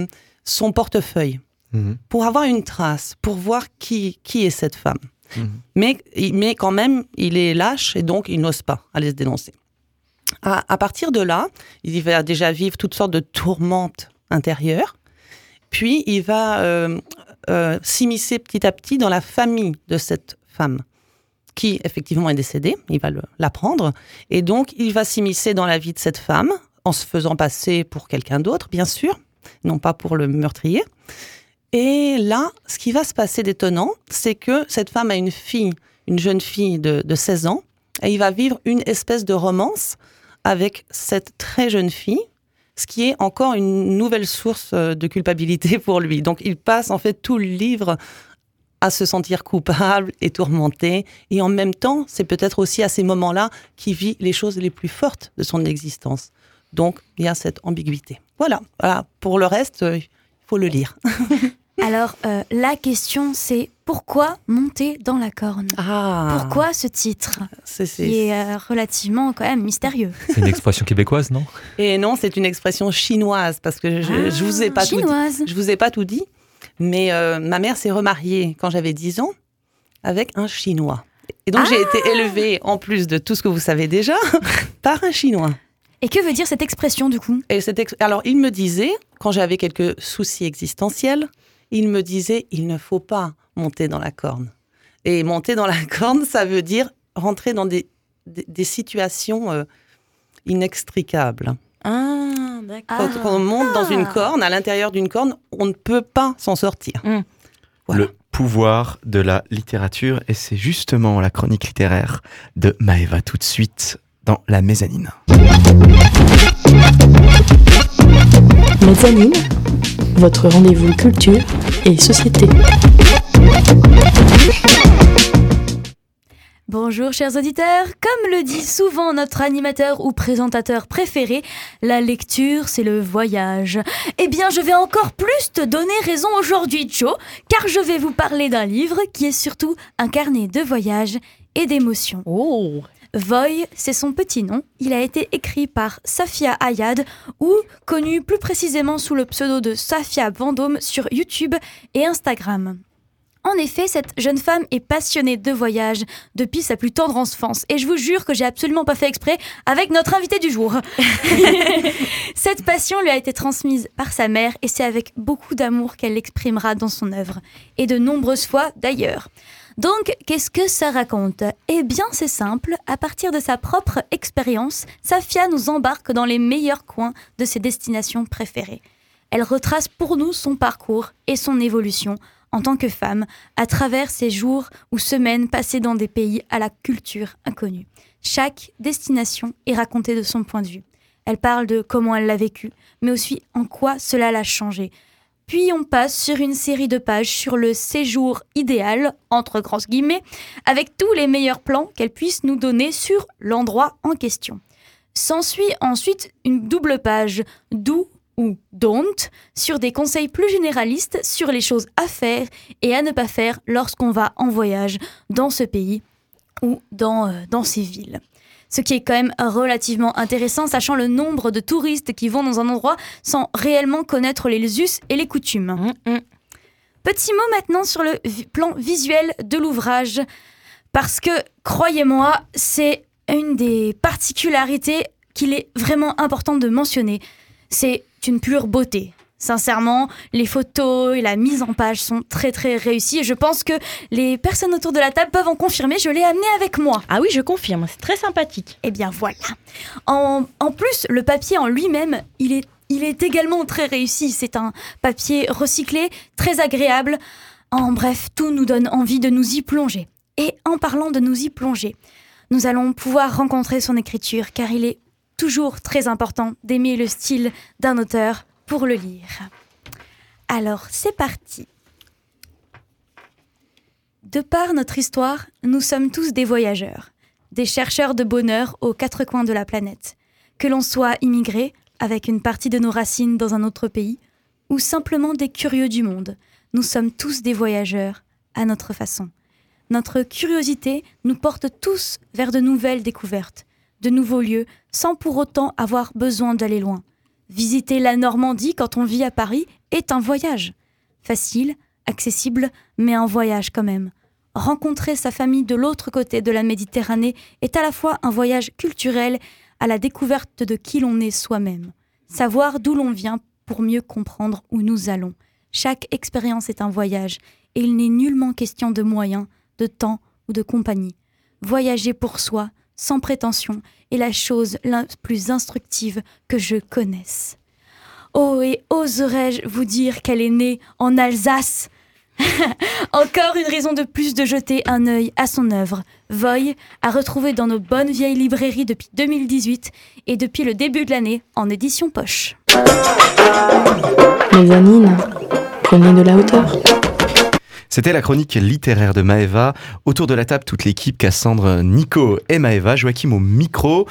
son portefeuille Mhm. pour avoir une trace, pour voir qui, qui est cette femme. Mhm. Mais, mais quand même, il est lâche et donc il n'ose pas aller se dénoncer. À, à partir de là, il va déjà vivre toutes sortes de tourmentes intérieures. Puis il va euh, euh, s'immiscer petit à petit dans la famille de cette femme qui effectivement est décédée. Il va l'apprendre. Et donc il va s'immiscer dans la vie de cette femme en se faisant passer pour quelqu'un d'autre, bien sûr, non pas pour le meurtrier. Et là, ce qui va se passer d'étonnant, c'est que cette femme a une fille, une jeune fille de, de 16 ans, et il va vivre une espèce de romance avec cette très jeune fille, ce qui est encore une nouvelle source euh, de culpabilité pour lui. Donc il passe en fait tout le livre à se sentir coupable et tourmenté, et en même temps, c'est peut-être aussi à ces moments-là qu'il vit les choses les plus fortes de son existence. Donc il y a cette ambiguïté. Voilà, Voilà. pour le reste, euh, il faut le lire. Alors, euh, la question, c'est pourquoi monter dans la corne? Ah. Pourquoi ce titre? C'est- c'est- Qui est euh, relativement quand même mystérieux. C'est une expression québécoise, non? Et non, c'est une expression chinoise parce que je, je vous ai pas tout chinoise. dit. Je vous ai pas tout dit, mais euh, ma mère s'est remariée quand j'avais 10 ans avec un chinois. Et donc j'ai été élevée en plus de tout ce que vous savez déjà par un chinois. Et que veut dire cette expression du coup? Et cette ex- alors il me disait quand j'avais quelques soucis existentiels, il me disait il ne faut pas monter dans la corne. Et monter dans la corne, ça veut dire rentrer dans des, des, des situations euh, inextricables. Ah, d'accord. Quand on monte dans une corne, à l'intérieur d'une corne, on ne peut pas s'en sortir. Voilà. Le pouvoir de la littérature, et c'est justement la chronique littéraire de Maeva tout de suite dans la mezzanine. Mezzanine, votre rendez-vous culture et société. Bonjour chers auditeurs, comme le dit souvent notre animateur ou présentateur préféré, la lecture c'est le voyage. Eh bien je vais encore plus te donner raison aujourd'hui Joe, car je vais vous parler d'un livre qui est surtout un carnet de voyage et d'émotions. Oh Voy, c'est son petit nom. Il a été écrit par Safia Ayad, ou connu plus précisément sous le pseudo de Safia Vendôme sur YouTube et Instagram. En effet, cette jeune femme est passionnée de voyage depuis sa plus tendre enfance. Et je vous jure que j'ai absolument pas fait exprès avec notre invité du jour. cette passion lui a été transmise par sa mère et c'est avec beaucoup d'amour qu'elle l'exprimera dans son œuvre. Et de nombreuses fois d'ailleurs. Donc, qu'est-ce que ça raconte? Eh bien, c'est simple. À partir de sa propre expérience, Safia nous embarque dans les meilleurs coins de ses destinations préférées. Elle retrace pour nous son parcours et son évolution en tant que femme à travers ses jours ou semaines passées dans des pays à la culture inconnue. Chaque destination est racontée de son point de vue. Elle parle de comment elle l'a vécu, mais aussi en quoi cela l'a changé. Puis on passe sur une série de pages sur le séjour idéal, entre grands guillemets, avec tous les meilleurs plans qu'elle puisse nous donner sur l'endroit en question. S'ensuit ensuite une double page do ou don't sur des conseils plus généralistes sur les choses à faire et à ne pas faire lorsqu'on va en voyage dans ce pays ou dans, euh, dans ces villes. Ce qui est quand même relativement intéressant, sachant le nombre de touristes qui vont dans un endroit sans réellement connaître les us et les coutumes. Petit mot maintenant sur le plan visuel de l'ouvrage, parce que, croyez-moi, c'est une des particularités qu'il est vraiment important de mentionner. C'est une pure beauté. Sincèrement, les photos et la mise en page sont très très réussies et je pense que les personnes autour de la table peuvent en confirmer. Je l'ai amené avec moi. Ah oui, je confirme, c'est très sympathique. Eh bien voilà. En, en plus, le papier en lui-même, il est, il est également très réussi. C'est un papier recyclé, très agréable. En bref, tout nous donne envie de nous y plonger. Et en parlant de nous y plonger, nous allons pouvoir rencontrer son écriture car il est toujours très important d'aimer le style d'un auteur pour le lire. Alors, c'est parti. De par notre histoire, nous sommes tous des voyageurs, des chercheurs de bonheur aux quatre coins de la planète. Que l'on soit immigré, avec une partie de nos racines dans un autre pays, ou simplement des curieux du monde, nous sommes tous des voyageurs, à notre façon. Notre curiosité nous porte tous vers de nouvelles découvertes, de nouveaux lieux, sans pour autant avoir besoin d'aller loin. Visiter la Normandie quand on vit à Paris est un voyage. Facile, accessible, mais un voyage quand même. Rencontrer sa famille de l'autre côté de la Méditerranée est à la fois un voyage culturel à la découverte de qui l'on est soi-même. Savoir d'où l'on vient pour mieux comprendre où nous allons. Chaque expérience est un voyage, et il n'est nullement question de moyens, de temps ou de compagnie. Voyager pour soi, sans prétention, est la chose la plus instructive que je connaisse. Oh, et oserais-je vous dire qu'elle est née en Alsace? Encore une raison de plus de jeter un œil à son œuvre. Voy à retrouver dans nos bonnes vieilles librairies depuis 2018 et depuis le début de l'année en édition poche. Prenez de la hauteur. C'était la chronique littéraire de Maeva. Autour de la table, toute l'équipe, Cassandre, Nico et Maeva, Joachim au micro.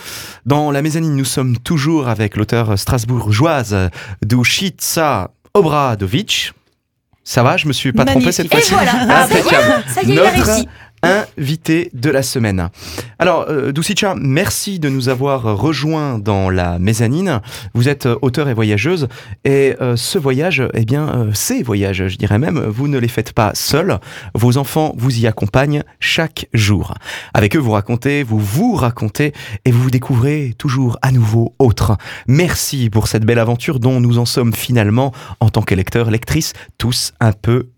Dans la mezzanine, nous sommes toujours avec l'auteur strasbourgeoise Dušica Obradovic. Ça va, je me suis pas trompé cette fois-ci. Voilà. Ah, ça y est, Notre. Invité de la semaine. Alors, euh, Dušica, merci de nous avoir rejoints dans la mezzanine. Vous êtes euh, auteur et voyageuse, et euh, ce voyage, eh bien, ces voyages, je dirais même, vous ne les faites pas seuls. Vos enfants vous y accompagnent chaque jour. Avec eux, vous racontez, vous vous racontez, et vous vous découvrez toujours à nouveau autre. Merci pour cette belle aventure dont nous en sommes finalement, en tant que lecteurs, lectrices, tous un peu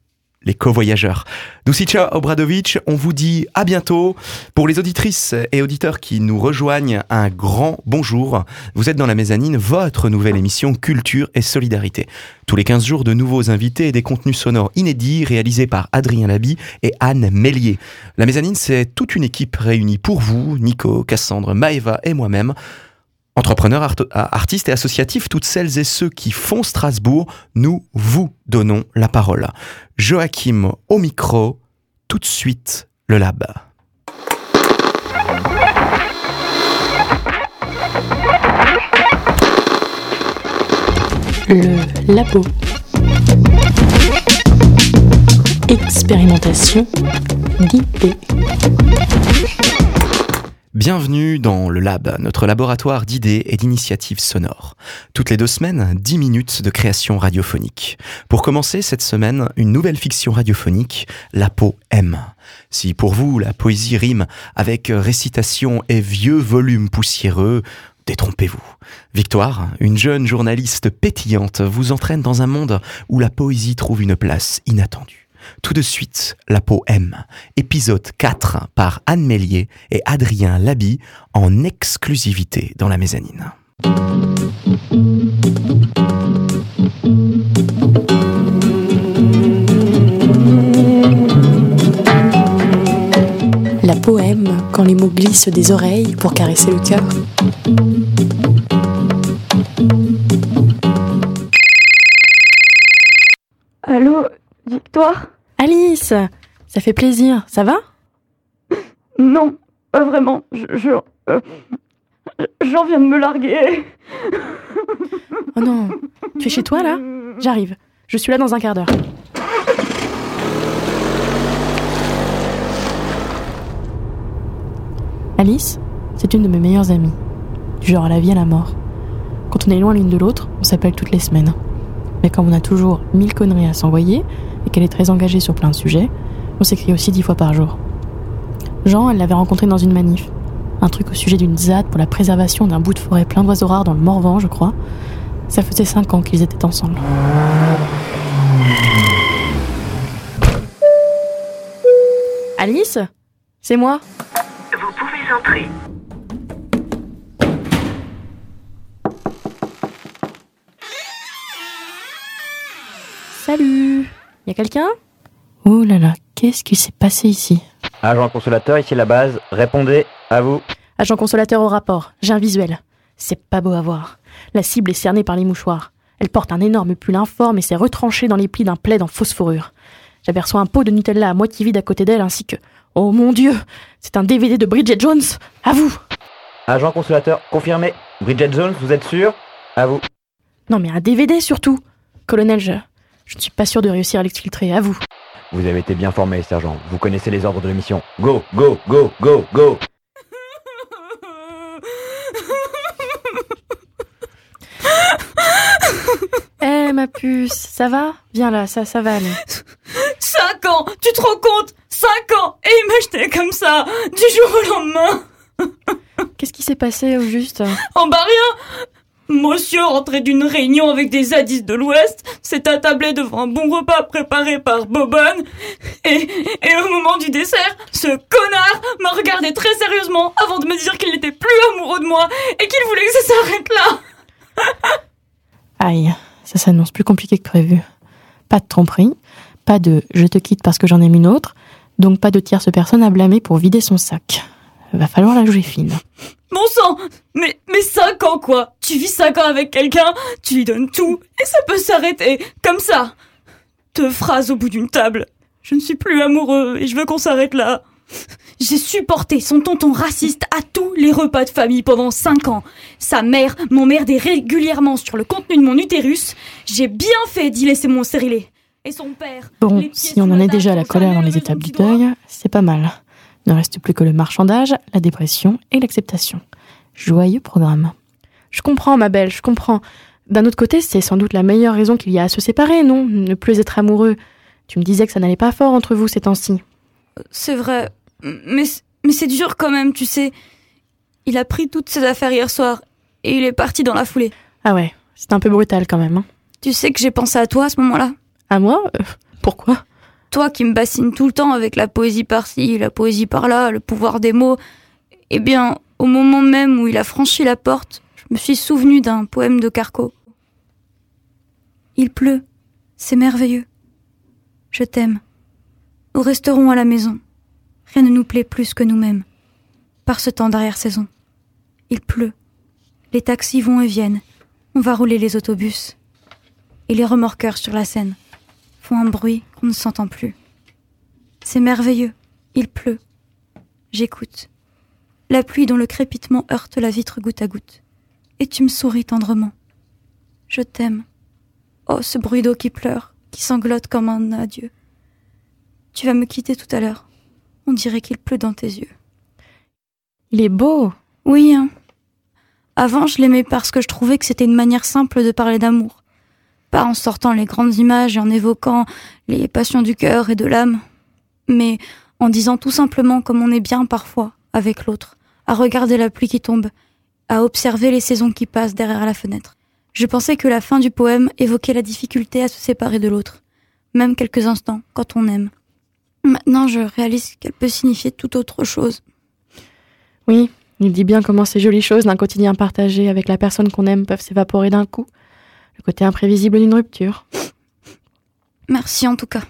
les co-voyageurs. Dusica Obradovic, on vous dit à bientôt. Pour les auditrices et auditeurs qui nous rejoignent, un grand bonjour. Vous êtes dans la mezzanine, votre nouvelle émission Culture et Solidarité. Tous les 15 jours, de nouveaux invités et des contenus sonores inédits réalisés par Adrien Labi et Anne Mélier. La mezzanine, c'est toute une équipe réunie pour vous, Nico, Cassandre, Maeva et moi-même. Entrepreneurs, art- artistes et associatifs, toutes celles et ceux qui font Strasbourg, nous vous donnons la parole. Joachim au micro, tout de suite le lab. Le labo. Expérimentation guidée. Bienvenue dans le Lab, notre laboratoire d'idées et d'initiatives sonores. Toutes les deux semaines, 10 minutes de création radiophonique. Pour commencer cette semaine, une nouvelle fiction radiophonique, La peau M. Si pour vous la poésie rime avec récitation et vieux volumes poussiéreux, détrompez-vous. Victoire, une jeune journaliste pétillante, vous entraîne dans un monde où la poésie trouve une place inattendue. Tout de suite, La M, épisode 4 par Anne Mélier et Adrien Labi en exclusivité dans la mezzanine. La poème, quand les mots glissent des oreilles pour caresser le cœur. Histoire Alice Ça fait plaisir, ça va? Non, pas vraiment. Je. je euh, Jean vient de me larguer. Oh non, tu es chez toi là? J'arrive. Je suis là dans un quart d'heure. Alice, c'est une de mes meilleures amies. Du genre à la vie à la mort. Quand on est loin l'une de l'autre, on s'appelle toutes les semaines. Mais quand on a toujours mille conneries à s'envoyer et qu'elle est très engagée sur plein de sujets, on s'écrit aussi dix fois par jour. Jean, elle l'avait rencontré dans une manif. Un truc au sujet d'une ZAD pour la préservation d'un bout de forêt plein d'oiseaux rares dans le Morvan, je crois. Ça faisait cinq ans qu'ils étaient ensemble. Alice? C'est moi? Vous pouvez entrer. Salut Y a quelqu'un? Oh là là, qu'est-ce qui s'est passé ici? Agent consolateur, ici la base. Répondez, à vous. Agent consolateur au rapport, j'ai un visuel. C'est pas beau à voir. La cible est cernée par les mouchoirs. Elle porte un énorme pull informe et s'est retranchée dans les plis d'un plaid en fausse fourrure. J'aperçois un pot de Nutella à moitié vide à côté d'elle ainsi que... Oh mon dieu C'est un DVD de Bridget Jones À vous Agent consolateur, confirmé. Bridget Jones, vous êtes sûr? À vous. Non mais un DVD surtout Colonel, je... Je ne suis pas sûr de réussir à l'exfiltrer, à vous. Vous avez été bien formé, sergent. Vous connaissez les ordres de la mission. Go, go, go, go, go Eh ma puce, ça va? Viens là, ça, ça va aller. Cinq ans Tu te rends compte? Cinq ans Et il m'a jeté comme ça, du jour au lendemain Qu'est-ce qui s'est passé au juste? Oh bah rien Monsieur rentré d'une réunion avec des zadistes de l'Ouest, s'est attablé devant un bon repas préparé par Bobonne, et, et au moment du dessert, ce connard m'a regardé très sérieusement avant de me dire qu'il n'était plus amoureux de moi et qu'il voulait que ça s'arrête là. Aïe, ça s'annonce plus compliqué que prévu. Pas de tromperie, pas de je te quitte parce que j'en aime une autre, donc pas de tierce personne à blâmer pour vider son sac. Va falloir la jouer fine. Bon sang Mais, mais cinq ans quoi Tu vis cinq ans avec quelqu'un, tu lui donnes tout, et ça peut s'arrêter, comme ça Deux phrases au bout d'une table. Je ne suis plus amoureux, et je veux qu'on s'arrête là. J'ai supporté son tonton raciste à tous les repas de famille pendant cinq ans. Sa mère m'emmerdait régulièrement sur le contenu de mon utérus. J'ai bien fait d'y laisser mon stérilet. Et son père... Bon, si on en est déjà à la colère dans les étapes du deuil, c'est pas mal. Ne reste plus que le marchandage, la dépression et l'acceptation. Joyeux programme. Je comprends, ma belle, je comprends. D'un autre côté, c'est sans doute la meilleure raison qu'il y a à se séparer, non? Ne plus être amoureux. Tu me disais que ça n'allait pas fort entre vous ces temps-ci. C'est vrai, mais, mais c'est dur quand même, tu sais. Il a pris toutes ses affaires hier soir et il est parti dans la foulée. Ah ouais, c'est un peu brutal quand même. Hein. Tu sais que j'ai pensé à toi à ce moment-là À moi? Euh, Pourquoi? Toi qui me bassines tout le temps avec la poésie par-ci, la poésie par-là, le pouvoir des mots. Eh bien, au moment même où il a franchi la porte, je me suis souvenu d'un poème de Carco. Il pleut, c'est merveilleux. Je t'aime. Nous resterons à la maison. Rien ne nous plaît plus que nous-mêmes. Par ce temps d'arrière-saison. Il pleut. Les taxis vont et viennent. On va rouler les autobus. Et les remorqueurs sur la Seine font un bruit qu'on ne s'entend plus. C'est merveilleux. Il pleut. J'écoute. La pluie dont le crépitement heurte la vitre goutte à goutte. Et tu me souris tendrement. Je t'aime. Oh, ce bruit d'eau qui pleure, qui sanglote comme un adieu. Tu vas me quitter tout à l'heure. On dirait qu'il pleut dans tes yeux. Il est beau. Oui, hein. Avant, je l'aimais parce que je trouvais que c'était une manière simple de parler d'amour. Pas en sortant les grandes images et en évoquant les passions du cœur et de l'âme, mais en disant tout simplement comme on est bien parfois avec l'autre, à regarder la pluie qui tombe, à observer les saisons qui passent derrière la fenêtre. Je pensais que la fin du poème évoquait la difficulté à se séparer de l'autre, même quelques instants quand on aime. Maintenant, je réalise qu'elle peut signifier tout autre chose. Oui, il dit bien comment ces jolies choses d'un quotidien partagé avec la personne qu'on aime peuvent s'évaporer d'un coup. Le côté imprévisible d'une rupture. Merci en tout cas.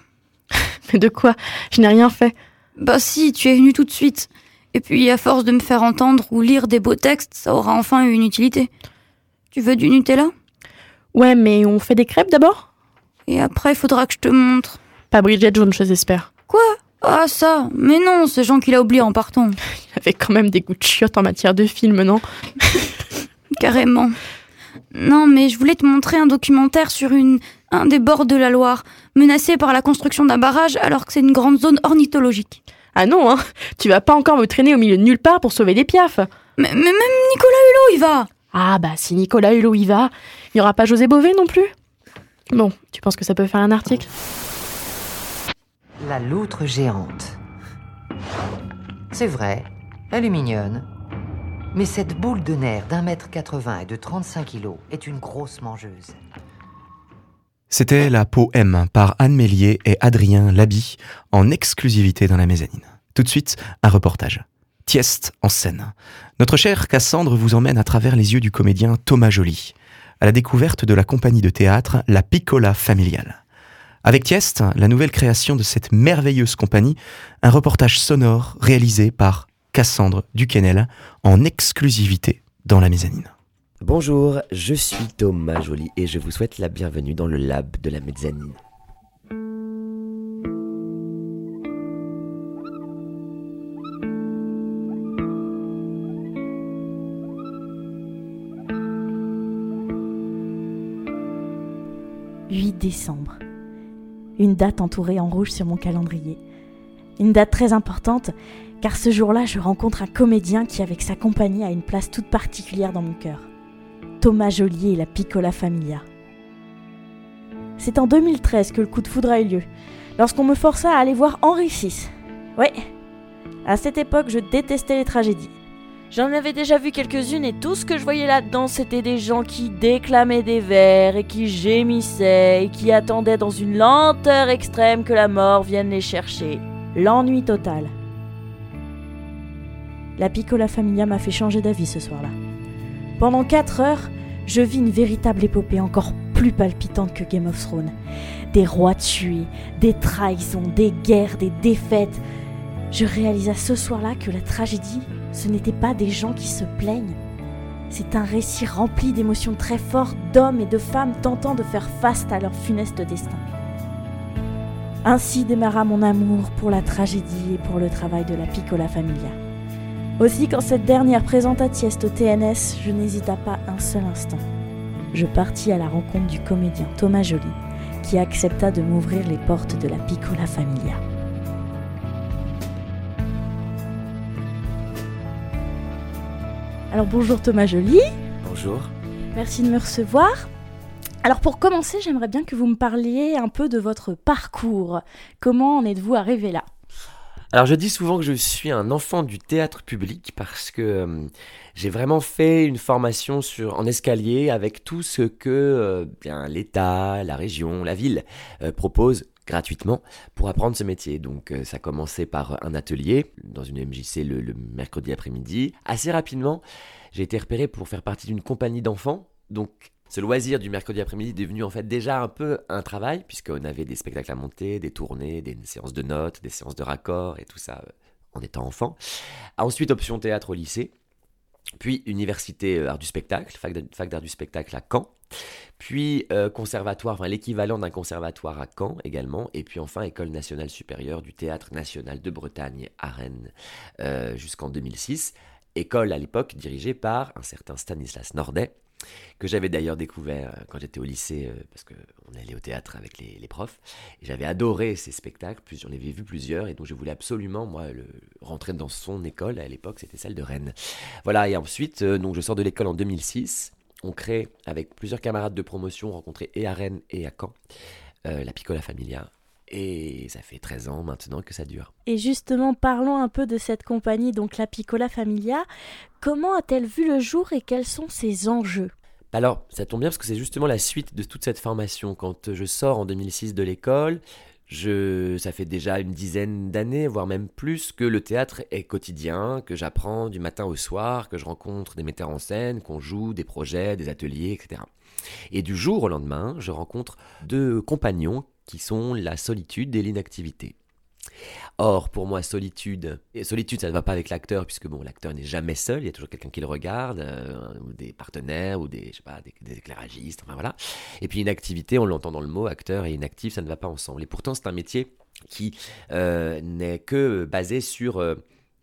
Mais de quoi? Je n'ai rien fait. Bah si, tu es venu tout de suite. Et puis, à force de me faire entendre ou lire des beaux textes, ça aura enfin eu une utilité. Tu veux du Nutella? Ouais, mais on fait des crêpes d'abord? Et après, il faudra que je te montre. Pas Bridget Jones, j'espère. Quoi? Ah ça Mais non, c'est Jean qui l'a oublié en partant. Il avait quand même des goûts de chiottes en matière de film, non? Carrément. Non, mais je voulais te montrer un documentaire sur une, un des bords de la Loire, menacé par la construction d'un barrage alors que c'est une grande zone ornithologique. Ah non, hein Tu vas pas encore me traîner au milieu de nulle part pour sauver des piafs Mais, mais même Nicolas Hulot y va Ah bah si Nicolas Hulot y va, il y aura pas José Bové non plus Bon, tu penses que ça peut faire un article? La loutre géante. C'est vrai, elle est mignonne. Mais cette boule de nerfs d'un mètre 80 et de 35 kilos est une grosse mangeuse. C'était la poème par Anne Mélier et Adrien Labi en exclusivité dans la mezzanine. Tout de suite, un reportage. Tieste en scène. Notre chère Cassandre vous emmène à travers les yeux du comédien Thomas Joly, à la découverte de la compagnie de théâtre La Piccola Familiale. Avec Tieste, la nouvelle création de cette merveilleuse compagnie, un reportage sonore réalisé par Cassandre Duquesnel en exclusivité dans la mezzanine. Bonjour, je suis Thomas Joly et je vous souhaite la bienvenue dans le lab de la mezzanine. « 8 décembre. Une date entourée en rouge sur mon calendrier. Une date très importante car ce jour-là, je rencontre un comédien qui, avec sa compagnie, a une place toute particulière dans mon cœur. Thomas Joliet et la Piccola Familia. C'est en 2013 que le coup de foudre a eu lieu, lorsqu'on me força à aller voir Henri VI. Ouais, à cette époque, je détestais les tragédies. J'en avais déjà vu quelques-unes et tout ce que je voyais là-dedans, c'était des gens qui déclamaient des vers et qui gémissaient et qui attendaient dans une lenteur extrême que la mort vienne les chercher. L'ennui total. La Piccola Familia m'a fait changer d'avis ce soir-là. Pendant 4 heures, je vis une véritable épopée encore plus palpitante que Game of Thrones. Des rois tués, des trahisons, des guerres, des défaites. Je réalisa ce soir-là que la tragédie, ce n'était pas des gens qui se plaignent. C'est un récit rempli d'émotions très fortes d'hommes et de femmes tentant de faire face à leur funeste destin. Ainsi démarra mon amour pour la tragédie et pour le travail de la Piccola Familia. Aussi, quand cette dernière présenta Tieste au TNS, je n'hésita pas un seul instant. Je partis à la rencontre du comédien Thomas Joly, qui accepta de m'ouvrir les portes de la Piccola Familia. Alors bonjour Thomas Joly. Bonjour. Merci de me recevoir. Alors pour commencer, j'aimerais bien que vous me parliez un peu de votre parcours. Comment en êtes-vous arrivé là? Alors je dis souvent que je suis un enfant du théâtre public parce que euh, j'ai vraiment fait une formation sur, en escalier avec tout ce que euh, l'État, la région, la ville euh, proposent gratuitement pour apprendre ce métier. Donc euh, ça a commencé par un atelier dans une MJC le, le mercredi après-midi. Assez rapidement, j'ai été repéré pour faire partie d'une compagnie d'enfants. Donc ce loisir du mercredi après-midi est devenu en fait déjà un peu un travail, puisqu'on avait des spectacles à monter, des tournées, des séances de notes, des séances de raccords et tout ça euh, en étant enfant. Ensuite, option théâtre au lycée, puis université euh, art du spectacle, fac d'art du spectacle à Caen, puis euh, conservatoire, enfin l'équivalent d'un conservatoire à Caen également, et puis enfin école nationale supérieure du théâtre national de Bretagne à Rennes jusqu'en 2006. École à l'époque dirigée par un certain Stanislas Nordet, que j'avais d'ailleurs découvert euh, quand j'étais au lycée, euh, parce qu'on allait au théâtre avec les, profs, j'avais adoré ces spectacles, j'en avais vu plusieurs, et donc je voulais absolument, moi, rentrer dans son école, à l'époque c'était celle de Rennes. Voilà, et ensuite, euh, donc je sors de l'école en 2006, on crée, avec plusieurs camarades de promotion rencontrés et à Rennes et à Caen, la Piccola Familia, et ça fait 13 ans maintenant que ça dure. Et justement, parlons un peu de cette compagnie, donc la Piccola Familia. Comment a-t-elle vu le jour et quels sont ses enjeux? Alors, ça tombe bien parce que c'est justement la suite de toute cette formation. Quand je sors en 2006 de l'école, je, ça fait déjà une dizaine d'années, voire même plus, que le théâtre est quotidien, que j'apprends du matin au soir, que je rencontre des metteurs en scène, qu'on joue des projets, des ateliers, etc. Et du jour au lendemain, je rencontre deux compagnons qui sont la solitude et l'inactivité. Or, pour moi, solitude, solitude, ça ne va pas avec l'acteur, puisque l'acteur n'est jamais seul, il y a toujours quelqu'un qui le regarde, euh, ou des partenaires, ou des, éclairagistes, enfin voilà. Et puis une activité, on l'entend dans le mot, acteur et inactif, ça ne va pas ensemble. Et pourtant, c'est un métier qui euh, n'est que basé sur euh,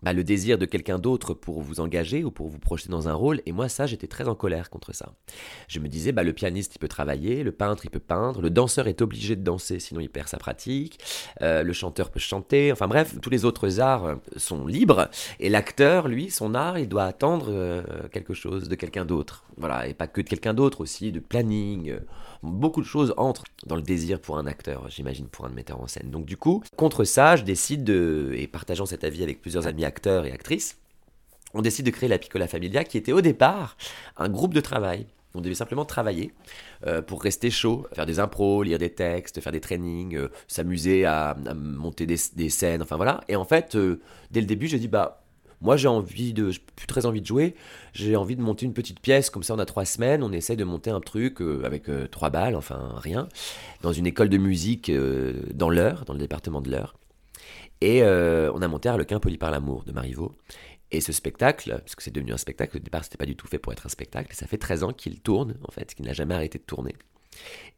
bah, le désir de quelqu'un d'autre pour vous engager ou pour vous projeter dans un rôle. Et moi, ça, j'étais très en colère contre ça. Je me disais, bah, le pianiste, il peut travailler, le peintre, il peut peindre, le danseur est obligé de danser, sinon il perd sa pratique, euh, le chanteur peut chanter, enfin bref, tous les autres arts euh, sont libres. Et l'acteur, lui, son art, il doit attendre euh, quelque chose de quelqu'un d'autre. Voilà, et pas que de quelqu'un d'autre aussi, de planning. Beaucoup de choses entrent dans le désir pour un acteur, j'imagine, pour un metteur en scène. Donc du coup, contre ça, je décide de, et partageant cet avis avec plusieurs amis acteurs et actrices, on décide de créer la Piccola Familia, qui était au départ un groupe de travail. On devait simplement travailler euh, pour rester chaud, faire des impros, lire des textes, faire des trainings, euh, s'amuser à, monter des, des scènes, enfin voilà. Et en fait, euh, dès le début, j'ai dit, bah, moi j'ai envie de, plus très envie de jouer, j'ai envie de monter une petite pièce, comme ça on a trois semaines, on essaie de monter un truc euh, avec euh, trois balles, enfin rien, dans une école de musique euh, dans l'Eure, dans le département de l'Eure. Et on a monté Harlequin poli par l'amour de Marivaux. Et ce spectacle, parce que c'est devenu un spectacle, au départ c'était pas du tout fait pour être un spectacle, ça fait 13 ans qu'il tourne en fait, qu'il n'a jamais arrêté de tourner.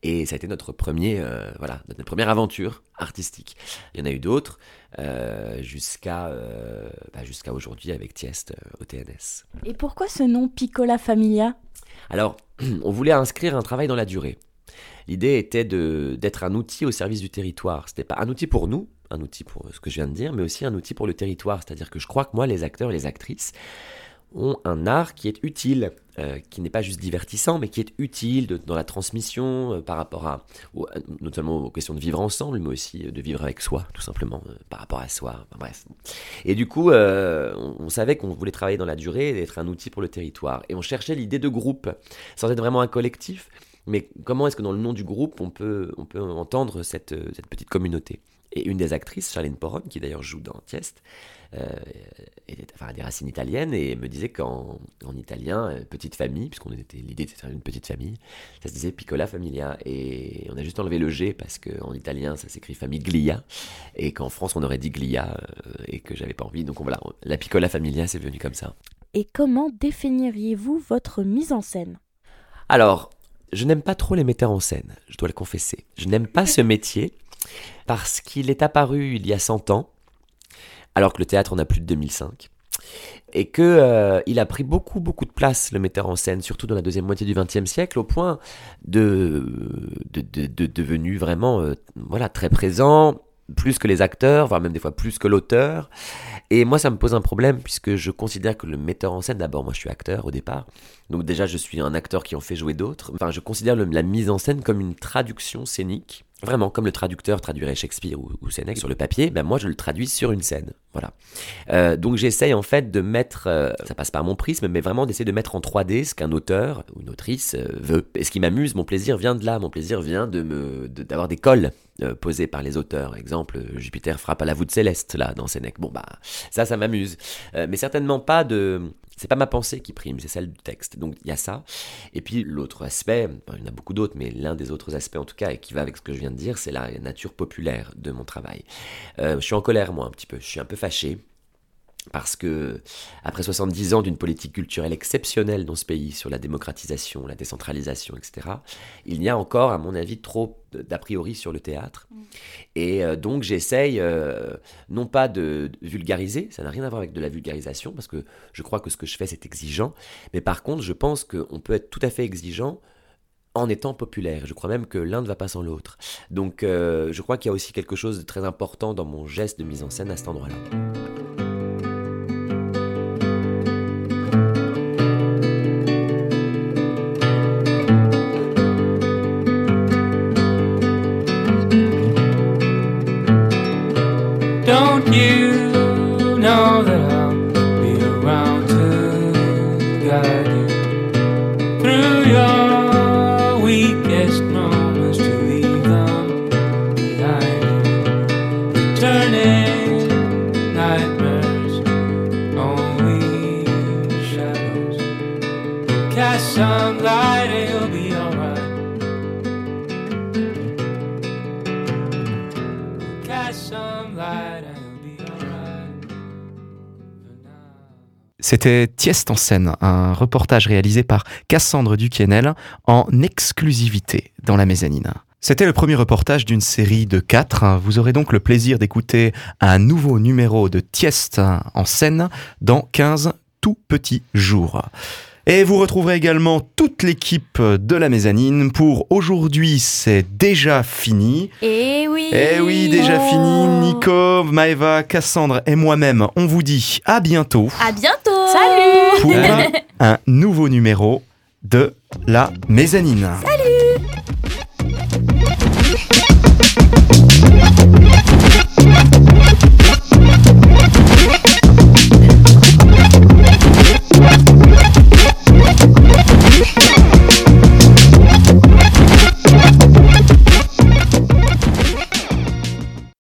Et ça a été notre premier, euh, voilà, notre première aventure artistique. Il y en a eu d'autres euh, jusqu'à euh, bah, jusqu'à aujourd'hui avec Tiest euh, au TNS. Et pourquoi ce nom Piccola Familia? Alors, on voulait inscrire un travail dans la durée. L'idée était d'être un outil au service du territoire. C'était pas un outil pour nous, un outil pour ce que je viens de dire, mais aussi un outil pour le territoire. C'est-à-dire que je crois que moi, les acteurs et les actrices ont un art qui est utile, euh, qui n'est pas juste divertissant, mais qui est utile dans la transmission euh, par rapport à, à- notamment aux questions de vivre ensemble, mais aussi euh, de vivre avec soi, tout simplement, euh, par rapport à soi. Bref. Et du coup, euh, on, savait qu'on voulait travailler dans la durée et être un outil pour le territoire. Et on cherchait l'idée de groupe, sans être vraiment un collectif, mais comment est-ce que dans le nom du groupe, on peut, on peut entendre cette, euh, cette petite communauté? Et une des actrices, Charlène Poron, qui d'ailleurs joue dans Tiest, euh, est- enfin, a des racines italiennes et me disait qu'en en italien, euh, petite famille, puisqu'on était l'idée de faire une petite famille, ça se disait piccola familia. Et on a juste enlevé le G parce qu'en italien, ça s'écrit famiglia, et qu'en France, on aurait dit glia, euh, et que j'avais pas envie. Donc voilà, la piccola familia, c'est venu comme ça. Et comment définiriez-vous votre mise en scène? Alors, je n'aime pas trop les metteurs en scène, je dois le confesser. Je n'aime pas ce métier parce qu'il est apparu il y a 100 ans, alors que le théâtre en a plus de 2005. Et que euh, il a pris beaucoup beaucoup de place le metteur en scène, surtout dans la deuxième moitié du XXe siècle, au point de de, de, de devenu vraiment euh, voilà très présent, plus que les acteurs, voire même des fois plus que l'auteur. Et moi, ça me pose un problème puisque je considère que le metteur en scène, d'abord, moi je suis acteur au départ, donc déjà je suis un acteur qui en fait jouer d'autres. Enfin, je considère la mise en scène comme une traduction scénique. Vraiment, comme le traducteur traduirait Shakespeare ou, ou Sénèque sur le papier, ben moi je le traduis sur une scène. Voilà. Euh, donc j'essaye en fait de mettre, euh, ça passe par mon prisme, mais vraiment d'essayer de mettre en 3D ce qu'un auteur ou une autrice euh, veut. Et ce qui m'amuse, mon plaisir vient de là. Mon plaisir vient de me, d'avoir des cols euh, posés par les auteurs. Exemple, Jupiter frappe à la voûte céleste là dans Sénèque. Bon bah ça, ça m'amuse, Euh, mais certainement pas de. C'est pas ma pensée qui prime, c'est celle du texte. Donc il y a ça. Et puis l'autre aspect, il y en a beaucoup d'autres, mais l'un des autres aspects en tout cas, et qui va avec ce que je viens de dire, c'est la nature populaire de mon travail. Euh, je suis en colère moi un petit peu, je suis un peu fâché. Parce que, après 70 ans d'une politique culturelle exceptionnelle dans ce pays sur la démocratisation, la décentralisation, etc., il y a encore, à mon avis, trop d'a priori sur le théâtre. Et euh, donc, j'essaye, euh, non pas de, de vulgariser, ça n'a rien à voir avec de la vulgarisation, parce que je crois que ce que je fais, c'est exigeant. Mais par contre, je pense qu'on peut être tout à fait exigeant en étant populaire. Je crois même que l'un ne va pas sans l'autre. Donc, euh, je crois qu'il y a aussi quelque chose de très important dans mon geste de mise en scène à cet endroit-là. C'était Tieste en scène, un reportage réalisé par Cassandre Duquesnel en exclusivité dans la mezzanine. C'était le premier reportage d'une série de quatre. Vous aurez donc le plaisir d'écouter un nouveau numéro de Tieste en scène dans 15 tout petits jours. Et vous retrouverez également toute l'équipe de la mezzanine pour aujourd'hui, c'est déjà fini. Et oui Eh oui, déjà Oh. fini. Nico, Maeva, Cassandre et moi-même, on vous dit à bientôt À bientôt Salut pour un nouveau numéro de la mezzanine. Salut